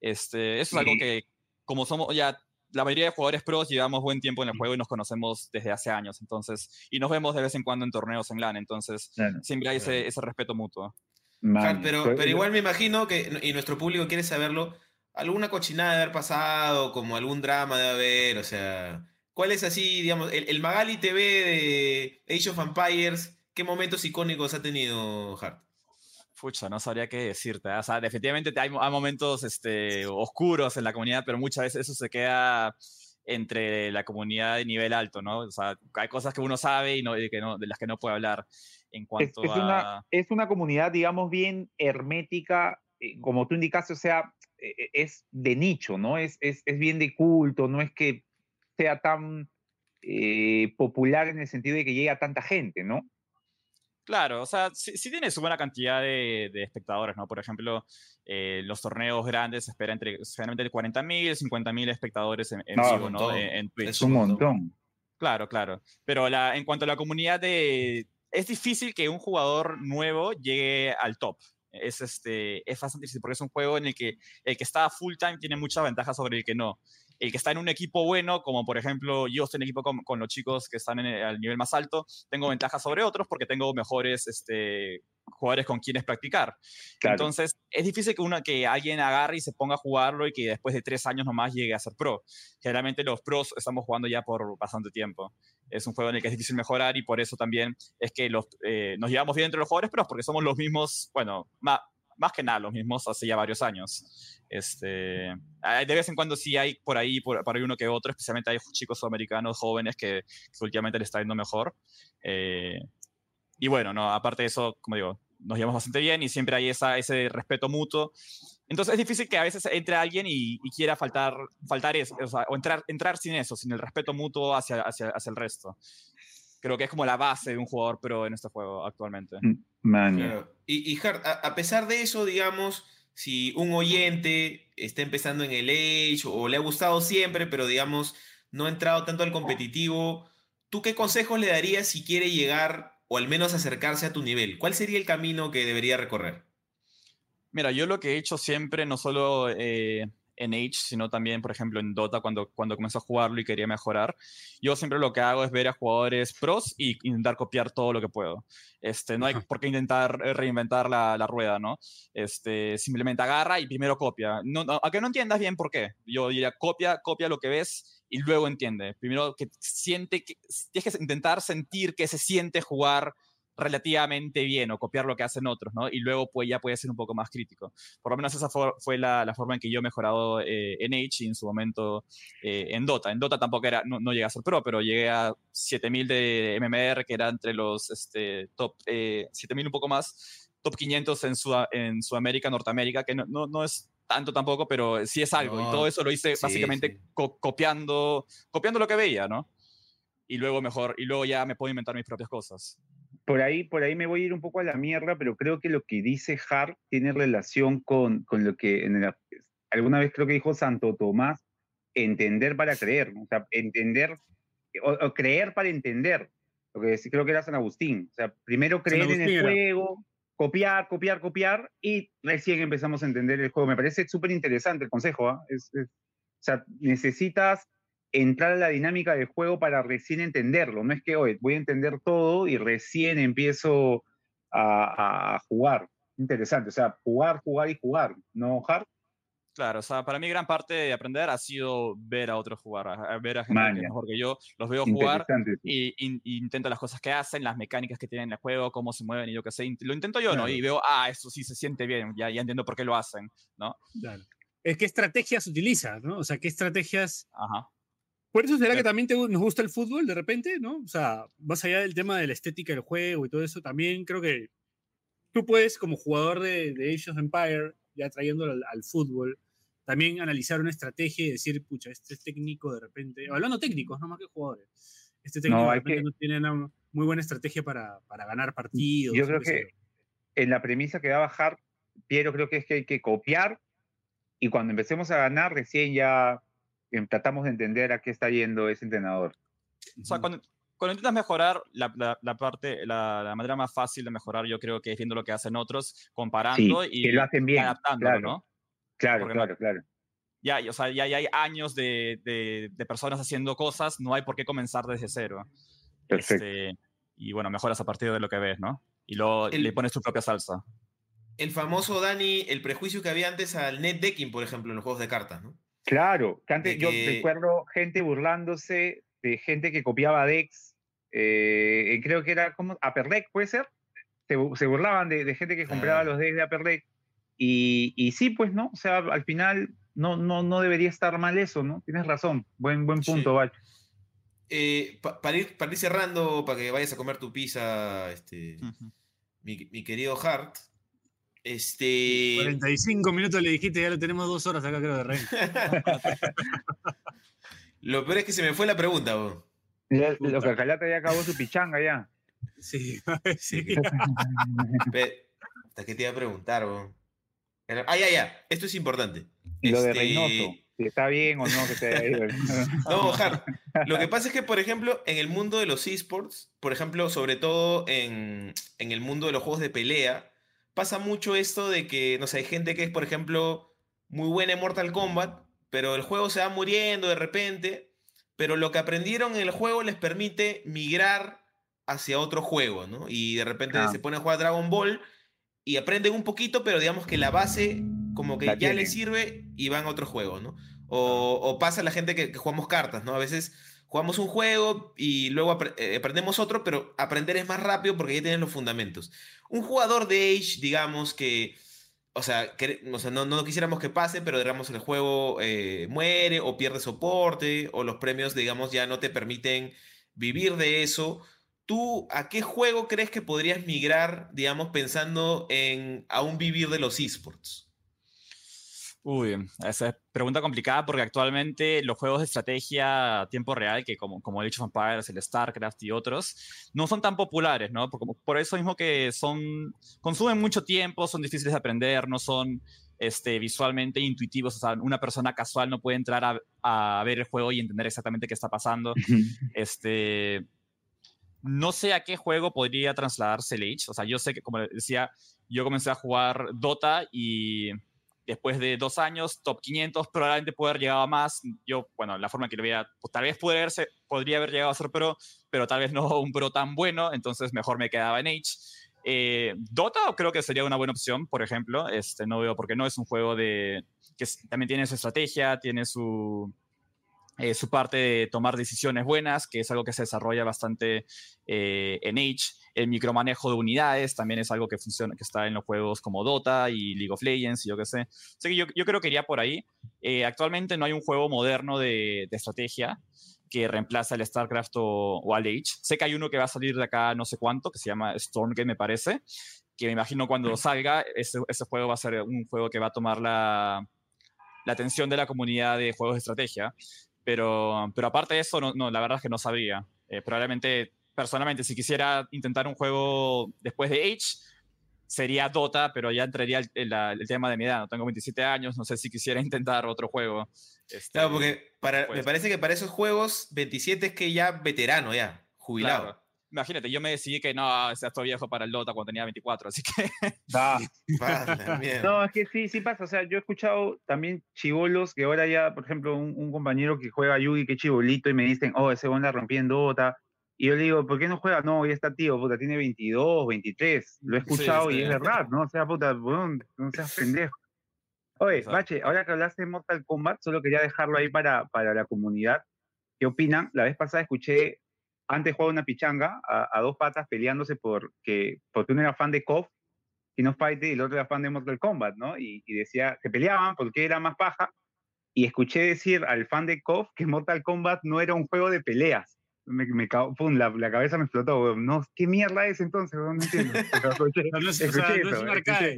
Este, eso es algo que, como somos ya, la mayoría de jugadores pros llevamos buen tiempo en el juego y nos conocemos desde hace años. Entonces, y nos vemos de vez en cuando en torneos en LAN. Entonces, Claro. siempre hay ese, ese respeto mutuo. Hart, pero, pero igual me imagino que, y nuestro público quiere saberlo, alguna cochinada de haber pasado, como algún drama de haber, o sea, ¿cuál es así, digamos, el, el Magali TV de Age of Empires, qué momentos icónicos ha tenido Hart? Pucha, no sabría qué decirte. ¿eh? O sea, definitivamente hay, hay momentos este, oscuros en la comunidad, pero muchas veces eso se queda entre la comunidad de nivel alto, ¿no? O sea, hay cosas que uno sabe y, no, y que no, de las que no puede hablar en es, cuanto es a... una, es una comunidad, digamos, bien hermética, eh, como tú indicaste, o sea, es de nicho, ¿no? Es, es, es bien de culto, no es que sea tan eh, popular en el sentido de que llega a tanta gente, ¿no? Claro, o sea, sí, tiene su buena cantidad de, espectadores, ¿no? Por ejemplo, eh, los torneos grandes se espera entre, generalmente 40.000, 50.000 espectadores en, en vivo, ¿no? En, Twitch. Es un montón. Claro, claro. Pero la, en cuanto a la comunidad de... Es difícil que un jugador nuevo llegue al top. Es, este, es bastante porque es un juego en el que el que está full time tiene muchas ventajas sobre el que no el que está en un equipo bueno, como por ejemplo yo estoy en equipo con, los chicos que están en el, al nivel más alto, tengo ventajas sobre otros porque tengo mejores este, jugadores con quienes practicar. Entonces, es difícil que, una, que alguien agarre y se ponga a jugarlo y que después de tres años nomás llegue a ser pro. Generalmente los pros estamos jugando ya por bastante tiempo. Es un juego en el que es difícil mejorar y por eso también es que los, eh, nos llevamos bien entre los jugadores pero porque somos los mismos, bueno, más, más que nada los mismos hace ya varios años. Este, de vez en cuando sí hay por ahí, por, ahí uno que otro, especialmente hay chicos sudamericanos jóvenes que, últimamente le está yendo mejor. Eh, y bueno, no, aparte de eso, como digo, nos llevamos bastante bien y siempre hay esa, ese respeto mutuo. Entonces es difícil que a veces entre alguien y, quiera faltar, faltar eso, o, entrar, entrar sin eso, sin el respeto mutuo hacia, hacia, hacia el resto creo que es como la base de un jugador pero en este juego actualmente. Mm, y, y Hart, a, pesar de eso, digamos, si un oyente está empezando en el Age o le ha gustado siempre, pero digamos, no ha entrado tanto al competitivo, ¿tú qué consejos le darías si quiere llegar o al menos acercarse a tu nivel? ¿Cuál sería el camino que debería recorrer? Mira, yo lo que he hecho siempre, no solo eh, en Age, sino también, por ejemplo, en Dota, cuando, cuando comencé a jugarlo y quería mejorar. Yo siempre lo que hago es ver a jugadores pros y intentar copiar todo lo que puedo. Este, no hay por qué intentar eh, reinventar la, la, rueda, ¿no? Este, simplemente agarra y primero copia. No, no, a que no entiendas bien por qué. Yo diría, copia, copia lo que ves y luego entiende. Primero que siente, que, tienes que intentar sentir que se siente jugar relativamente bien o copiar lo que hacen otros, ¿no? Y luego pues, ya puede ser un poco más crítico. Por lo menos esa fue la, la, forma en que yo he mejorado eh, en Age y en su momento eh, en Dota. En Dota tampoco era, no, no, llegué a ser pro, pero llegué a 7000 de MMR, que era entre los este, top, eh, 7000 un poco más, top 500 en, en Sudamérica, Norteamérica, que no, no, no es tanto tampoco, pero sí es algo. y todo eso lo hice básicamente copiando, copiando lo que veía, ¿no? Y luego mejor, y luego ya me puedo inventar mis propias cosas por ahí, por ahí me voy a ir un poco a la mierda, pero creo que lo que dice Hart tiene relación con, con lo que en alguna vez creo que dijo Santo Tomás, entender para creer, o sea, entender, o, creer para entender, lo que creo que era San Agustín, o sea, primero creer en el juego, copiar, copiar, copiar, y recién empezamos a entender el juego. Me parece súper interesante el consejo, ¿ah? o sea, necesitas entrar a la dinámica del juego para recién entenderlo. No es que hoy voy a entender todo y recién empiezo a, jugar. Interesante, o sea, jugar, jugar y jugar, ¿no, Hart? Claro, o sea, para mí gran parte de aprender ha sido ver a otros jugar, a ver a gente que mejor que yo, los veo jugar y, intento las cosas que hacen, las mecánicas que tienen en el juego, cómo se mueven y yo qué sé. Lo intento yo, ¿no? Y veo, ah, eso sí se siente bien, ya, ya entiendo por qué lo hacen, ¿no? Claro. Es qué estrategias utilizas, ¿no? O sea, qué estrategias Ajá. Por eso será que también nos gusta el fútbol de repente, ¿no? O sea, más allá del tema de la estética del juego y todo eso, también creo que tú puedes, como jugador de, Age of Empire, ya trayéndolo al, fútbol, también analizar una estrategia y decir, pucha, este técnico de repente, hablando técnicos, no más que jugadores, este técnico no, de repente no tiene una muy buena estrategia para, para ganar partidos. Yo creo que en la premisa que va a bajar, Piero, creo que es que hay que copiar y cuando empecemos a ganar, recién ya tratamos de entender a qué está yendo ese entrenador. O sea, cuando, cuando intentas mejorar, la, la, parte, la, la, manera más fácil de mejorar yo creo que es viendo lo que hacen otros, comparando y que lo hacen bien, adaptándolo, claro, ¿no? Claro, claro, claro. Ya, o sea, ya, hay años de, de, de, personas haciendo cosas, no hay por qué comenzar desde cero. Perfecto. Este, y bueno, mejoras a partir de lo que ves, ¿no? Y luego le pones tu propia salsa. El famoso, Dani, el prejuicio que había antes al net decking, por ejemplo, en los juegos de cartas, ¿no? Claro, que antes yo recuerdo gente burlándose de gente que copiaba Dex, eh, creo que era como Aperlec, ¿puede ser? Se, se burlaban de, gente que compraba los Decks de Aperlec. Y, y, sí, pues, ¿no? O sea, al final no, no, no debería estar mal eso, ¿no? Tienes razón, buen, buen punto, sí. Eh, para, ir, para ir cerrando, para que vayas a comer tu pizza, este, mi, mi, querido Hart, este... 45 minutos le dijiste, ya lo tenemos dos horas acá, creo, de rey. lo peor es que se me fue la pregunta, Lo, lo que Calata ya acabó su pichanga ya. Sí, sí. Hasta que te iba a preguntar. Era- Ah, ya, ya. Esto es importante. Y lo de Este, Reynoso. Si está bien o no que se haya ido. No, Har, lo que pasa es que, por ejemplo, en el mundo de los esports, por ejemplo, sobre todo en, en el mundo de los juegos de pelea, pasa mucho esto de que, no sé, hay gente que es, por ejemplo, muy buena en Mortal Kombat, pero el juego se va muriendo de repente, pero lo que aprendieron en el juego les permite migrar hacia otro juego, ¿no? Y de repente Ah. se ponen a jugar Dragon Ball y aprenden un poquito, pero digamos que la base como que La ya les sirve y van a otro juego, ¿no? O, o pasa la gente que, que jugamos cartas, ¿no? A veces jugamos un juego y luego eh, aprendemos otro, pero aprender es más rápido porque ya tienes los fundamentos. Un jugador de Age, digamos que, o sea, que- o sea, no, no quisiéramos que pase, pero digamos el juego eh, muere o pierde soporte o los premios, digamos, ya no te permiten vivir de eso. ¿Tú a qué juego crees que podrías migrar, digamos, pensando en aún vivir de los esports? Uy, esa es pregunta complicada porque actualmente los juegos de estrategia a tiempo real, que como, como el Age of Empires, el StarCraft y otros, no son tan populares, ¿no? Por, por eso mismo que son, consumen mucho tiempo, son difíciles de aprender, no son este, visualmente intuitivos, o sea, una persona casual no puede entrar a, a ver el juego y entender exactamente qué está pasando. Este, no sé a qué juego podría trasladarse el Age. O sea, yo sé que, como decía, yo comencé a jugar Dota y después de dos años, top 500, probablemente puede haber llegado a más. Yo, bueno, la forma que lo veía, pues, tal vez puede haberse- podría haber llegado a ser pro, pero tal vez no un pro tan bueno, entonces mejor me quedaba en Age. Eh, Dota creo que sería una buena opción, por ejemplo. Este, no veo por qué no, es un juego de, que también tiene su estrategia, tiene su, eh, su parte de tomar decisiones buenas, que es algo que se desarrolla bastante eh, en Age. El micromanejo de unidades también es algo que funciona, que está en los juegos como Dota y League of Legends y yo qué sé. Así que yo, yo creo que iría por ahí. Eh, actualmente no hay un juego moderno de, de estrategia que reemplaza al StarCraft o, o al Age. Sé que hay uno que va a salir de acá no sé cuánto, que se llama Stormgate, me parece, que me imagino cuando salga, ese, ese juego va a ser un juego que va a tomar la, la atención de la comunidad de juegos de estrategia. Pero, pero aparte de eso, no, no, la verdad es que no sabría. Eh, probablemente, personalmente, si quisiera intentar un juego después de Age, sería Dota, pero ya entraría el, el- la- el tema de mi edad. No tengo 27 años, no sé si quisiera intentar otro juego. Este, Claro, porque para, me pues. parece que para esos juegos, 27 es que ya veterano, ya, jubilado. claro. Imagínate, yo me decidí que no, o sea, estoy viejo para el Dota cuando tenía 24, así que Ah. No, es que sí, sí pasa. O sea, yo he escuchado también chivolos que ahora ya, por ejemplo, un, un compañero que juega Yugi, que es chibolito, y me dicen, oh, ese onda rompiendo Dota. Y yo le digo, ¿por qué no juega? No, ya está tío, puta, tiene 22, 23. Lo he Sí, escuchado y sí. es verdad, ¿no? O sea, puta, weón, no seas pendejo. Oye, Exacto. Bache, ahora que hablaste de Mortal Kombat, solo quería dejarlo ahí para, para la comunidad. ¿Qué opinan? La vez pasada escuché, antes jugaba una pichanga, a, a dos patas peleándose por que, porque uno era fan de KOF, King of Fighting, y el otro era fan de Mortal Kombat, ¿no? Y, y decía, se peleaban porque era más paja, y escuché decir al fan de KOF que Mortal Kombat no era un juego de peleas. Me, me pum, la, la cabeza me explotó, weón. No, ¿qué mierda es entonces? weón? No entiendo. Pero escuché- No, no o sea, no es un arcade.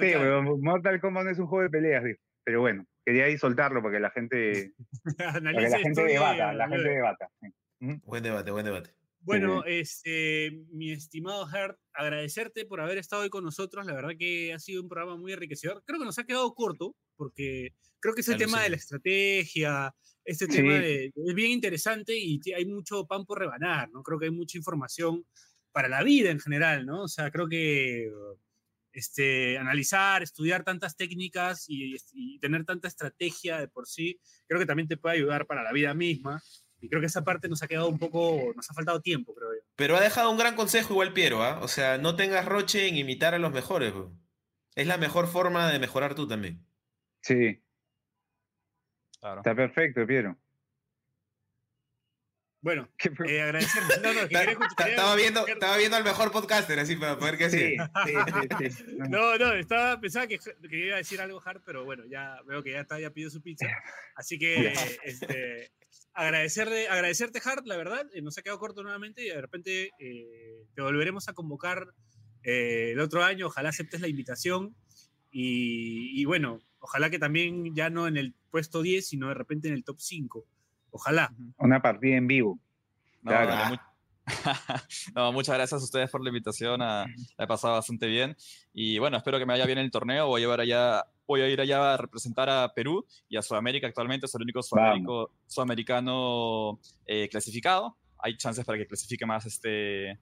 sé, weón, Mortal Kombat no es un juego de peleas, dijo. Pero bueno, quería ahí soltarlo para que la gente, para que la gente debata, la gente debata. sí. Buen debate, buen debate. Bueno, este, mi estimado Hert, agradecerte por haber estado hoy con nosotros. La verdad que ha sido un programa muy enriquecedor. Creo que nos ha quedado corto, porque creo que ese Alucina. tema de la estrategia, este Sí. tema de, es bien interesante y hay mucho pan por rebanar, ¿no? Creo que hay mucha información para la vida en general, ¿no? O sea, creo que este, analizar, estudiar tantas técnicas y, y tener tanta estrategia de por sí, creo que también te puede ayudar para la vida misma. Y creo que esa parte nos ha quedado un poco, nos ha faltado tiempo, creo yo. Pero ha dejado un gran consejo igual Piero, ¿ah? O sea, no tengas roche en imitar a los mejores, bro. Es la mejor forma de mejorar tú también. Sí, claro. está perfecto, Piero. Bueno, eh, agradecer. No, no, que Estaba viendo, estaba viendo al mejor podcaster, así para poder que sí, sí, sí. No, no, estaba, pensaba que, que iba a decir algo hard, pero bueno, ya veo que ya está, ya pidió su pizza. Así que este, agradecerle, agradecerte, Hart, la verdad, eh, nos ha quedado corto nuevamente y de repente eh, te volveremos a convocar eh, el otro año. Ojalá aceptes la invitación y, y bueno, ojalá que también ya no en el puesto 10, sino de repente en el top 5. Ojalá. Una partida en vivo. No, Claro. dale, mu- no, muchas gracias a ustedes por la invitación. a- la he pasado bastante bien. Y bueno, espero que me vaya bien el torneo. Voy a, llevar allá, voy a ir allá a representar a Perú y a Sudamérica actualmente. Soy el único sudamérico- sudamericano eh, clasificado. Hay chances para que clasifique más este,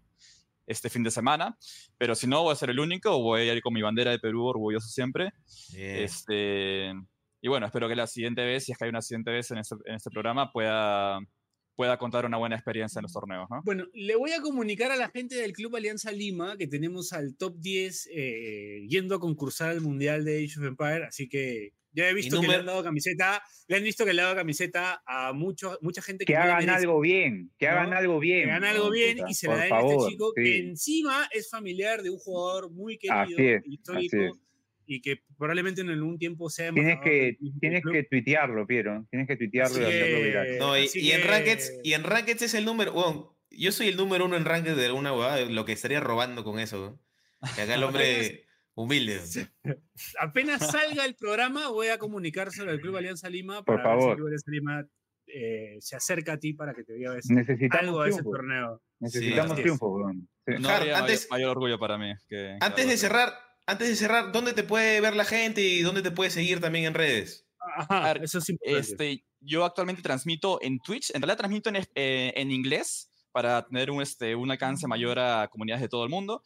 este fin de semana. Pero si no, voy a ser el único. Voy a ir con mi bandera de Perú, orgulloso siempre. Bien. Este, y bueno, espero que la siguiente vez, si es que hay una siguiente vez en este, en este programa, pueda, pueda contar una buena experiencia en los torneos, ¿no? Bueno, le voy a comunicar a la gente del Club Alianza Lima que tenemos al top 10 eh, yendo a concursar al Mundial de Age of Empire, así que ya he visto que le han dado camiseta, le han visto que le han dado camiseta a mucho, mucha gente que, Que hagan merece, algo bien, que ¿no? hagan algo bien. que hagan algo bien Puta, y se la den a favor, este chico que sí. encima es familiar de un jugador muy Así querido, es, histórico así es. Y que probablemente en algún tiempo sea Tienes que, tienes club. que tuitearlo, Piero. Tienes que tuitearlo Así y hacerlo viral. No, y, y en que- Rankeds, y en Rankeds es el número. bueno, yo soy el número uno en Rankeds de alguna huevada, lo que estaría robando con eso. Que acá el hombre humilde. apenas salga el programa, voy a comunicárselo al Club Alianza Lima Por para ver si el favor. Club Alianza Lima eh, se acerca a ti para que te Necesitamos algo de ese torneo. Necesitamos triunfos, weón. Sí. No Har, antes- mayor, mayor orgullo para mí. que- Antes de cerrar, antes de cerrar, ¿dónde te puede ver la gente y dónde te puede seguir también en redes? Ajá, ver, eso es importante. Este, yo actualmente transmito en Twitch, en realidad transmito en, eh, en inglés para tener un, este, un alcance mayor a comunidades de todo el mundo,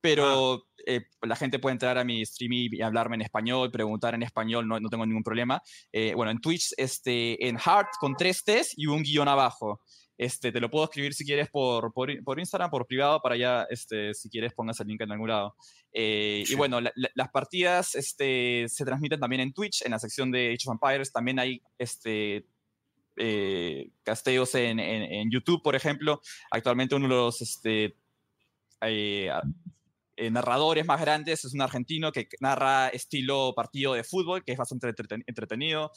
pero eh, la gente puede entrar a mi stream y y hablarme en español, preguntar en español, no, no tengo ningún problema. Eh, bueno, en Twitch, este, en Heart con tres T's y un guion abajo. Este, te lo puedo escribir si quieres por, por, por Instagram, por privado, para ya, este, si quieres, pongas el link en algún lado. Eh, Sí. Y bueno, la- la- las partidas este, se transmiten también en Twitch, en la sección de Age of Empires. También hay este, eh, casteos en, en- en YouTube, por ejemplo. Actualmente uno de los este, eh, eh, narradores más grandes es un argentino que narra estilo partido de fútbol, que es bastante entreten- entretenido.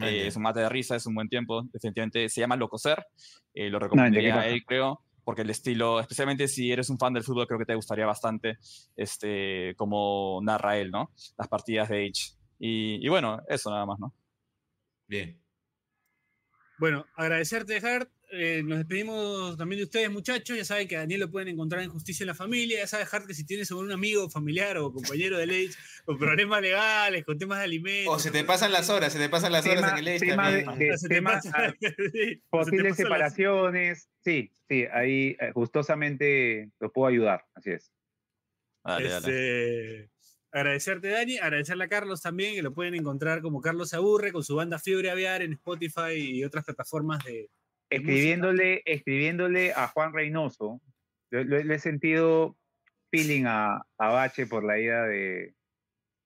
Eh, es un mate de risa, es un buen tiempo, definitivamente. Se llama Locoser, eh, lo ¿de qué recomendaría a él, creo, porque el estilo, especialmente si eres un fan del fútbol, creo que te gustaría bastante este, como narra él, ¿no? Las partidas de Age. Y, y bueno, eso nada más, ¿no? Bien. Bueno, agradecerte, Hart. Eh, nos despedimos también de ustedes, muchachos. Ya saben que a Daniel lo pueden encontrar en Justicia en la Familia. Ya sabes, Hart, que si tienes algún amigo, familiar o compañero de ley con problemas legales, con temas de alimentos. O se te pasan las horas, se te pasan las horas Tema- en el Edge tema de- también. de- se te temas, pasa- sí, o se te Posibles pasan las- separaciones. Sí, sí, ahí eh, gustosamente los puedo ayudar. Así es. Dale, dale. Este, agradecerte, Dani. Agradecerle a Carlos también, que lo pueden encontrar como Carlos Aburre con su banda Fiebre Aviar en Spotify y otras plataformas de. Escribiéndole, escribiéndole a Juan Reynoso, lo he sentido feeling a, a Bache por la ida de.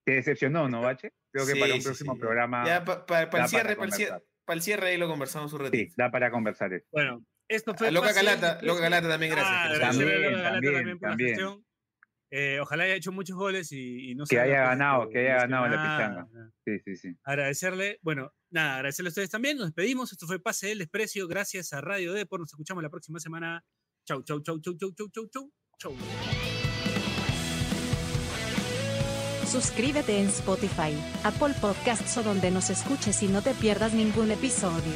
Te decepcionó, ¿no, Bache? Creo que Sí, para un sí, próximo sí. programa Ya pa- pa- para el cierre, para el cierre, para el cierre ahí lo conversamos un Sí, ratito. da para conversar eso. Bueno, esto fue. A Loca Galata, Desprecio. Loca Galata también, gracias. Ah, a También, también, también por la también. Eh, ojalá haya hecho muchos goles y, y no Que haya ganado, que haya ganado la pichanga. Sí, sí, sí. Agradecerle, bueno, nada, agradecerle a ustedes también. Nos despedimos. Esto fue Pase del Desprecio. Gracias a Radio Depor. Nos escuchamos la próxima semana. Chau, chau, chau, chau, chau, chau, chau, chau. Chau. Suscríbete en Spotify, Apple Podcasts o donde nos escuches y no te pierdas ningún episodio.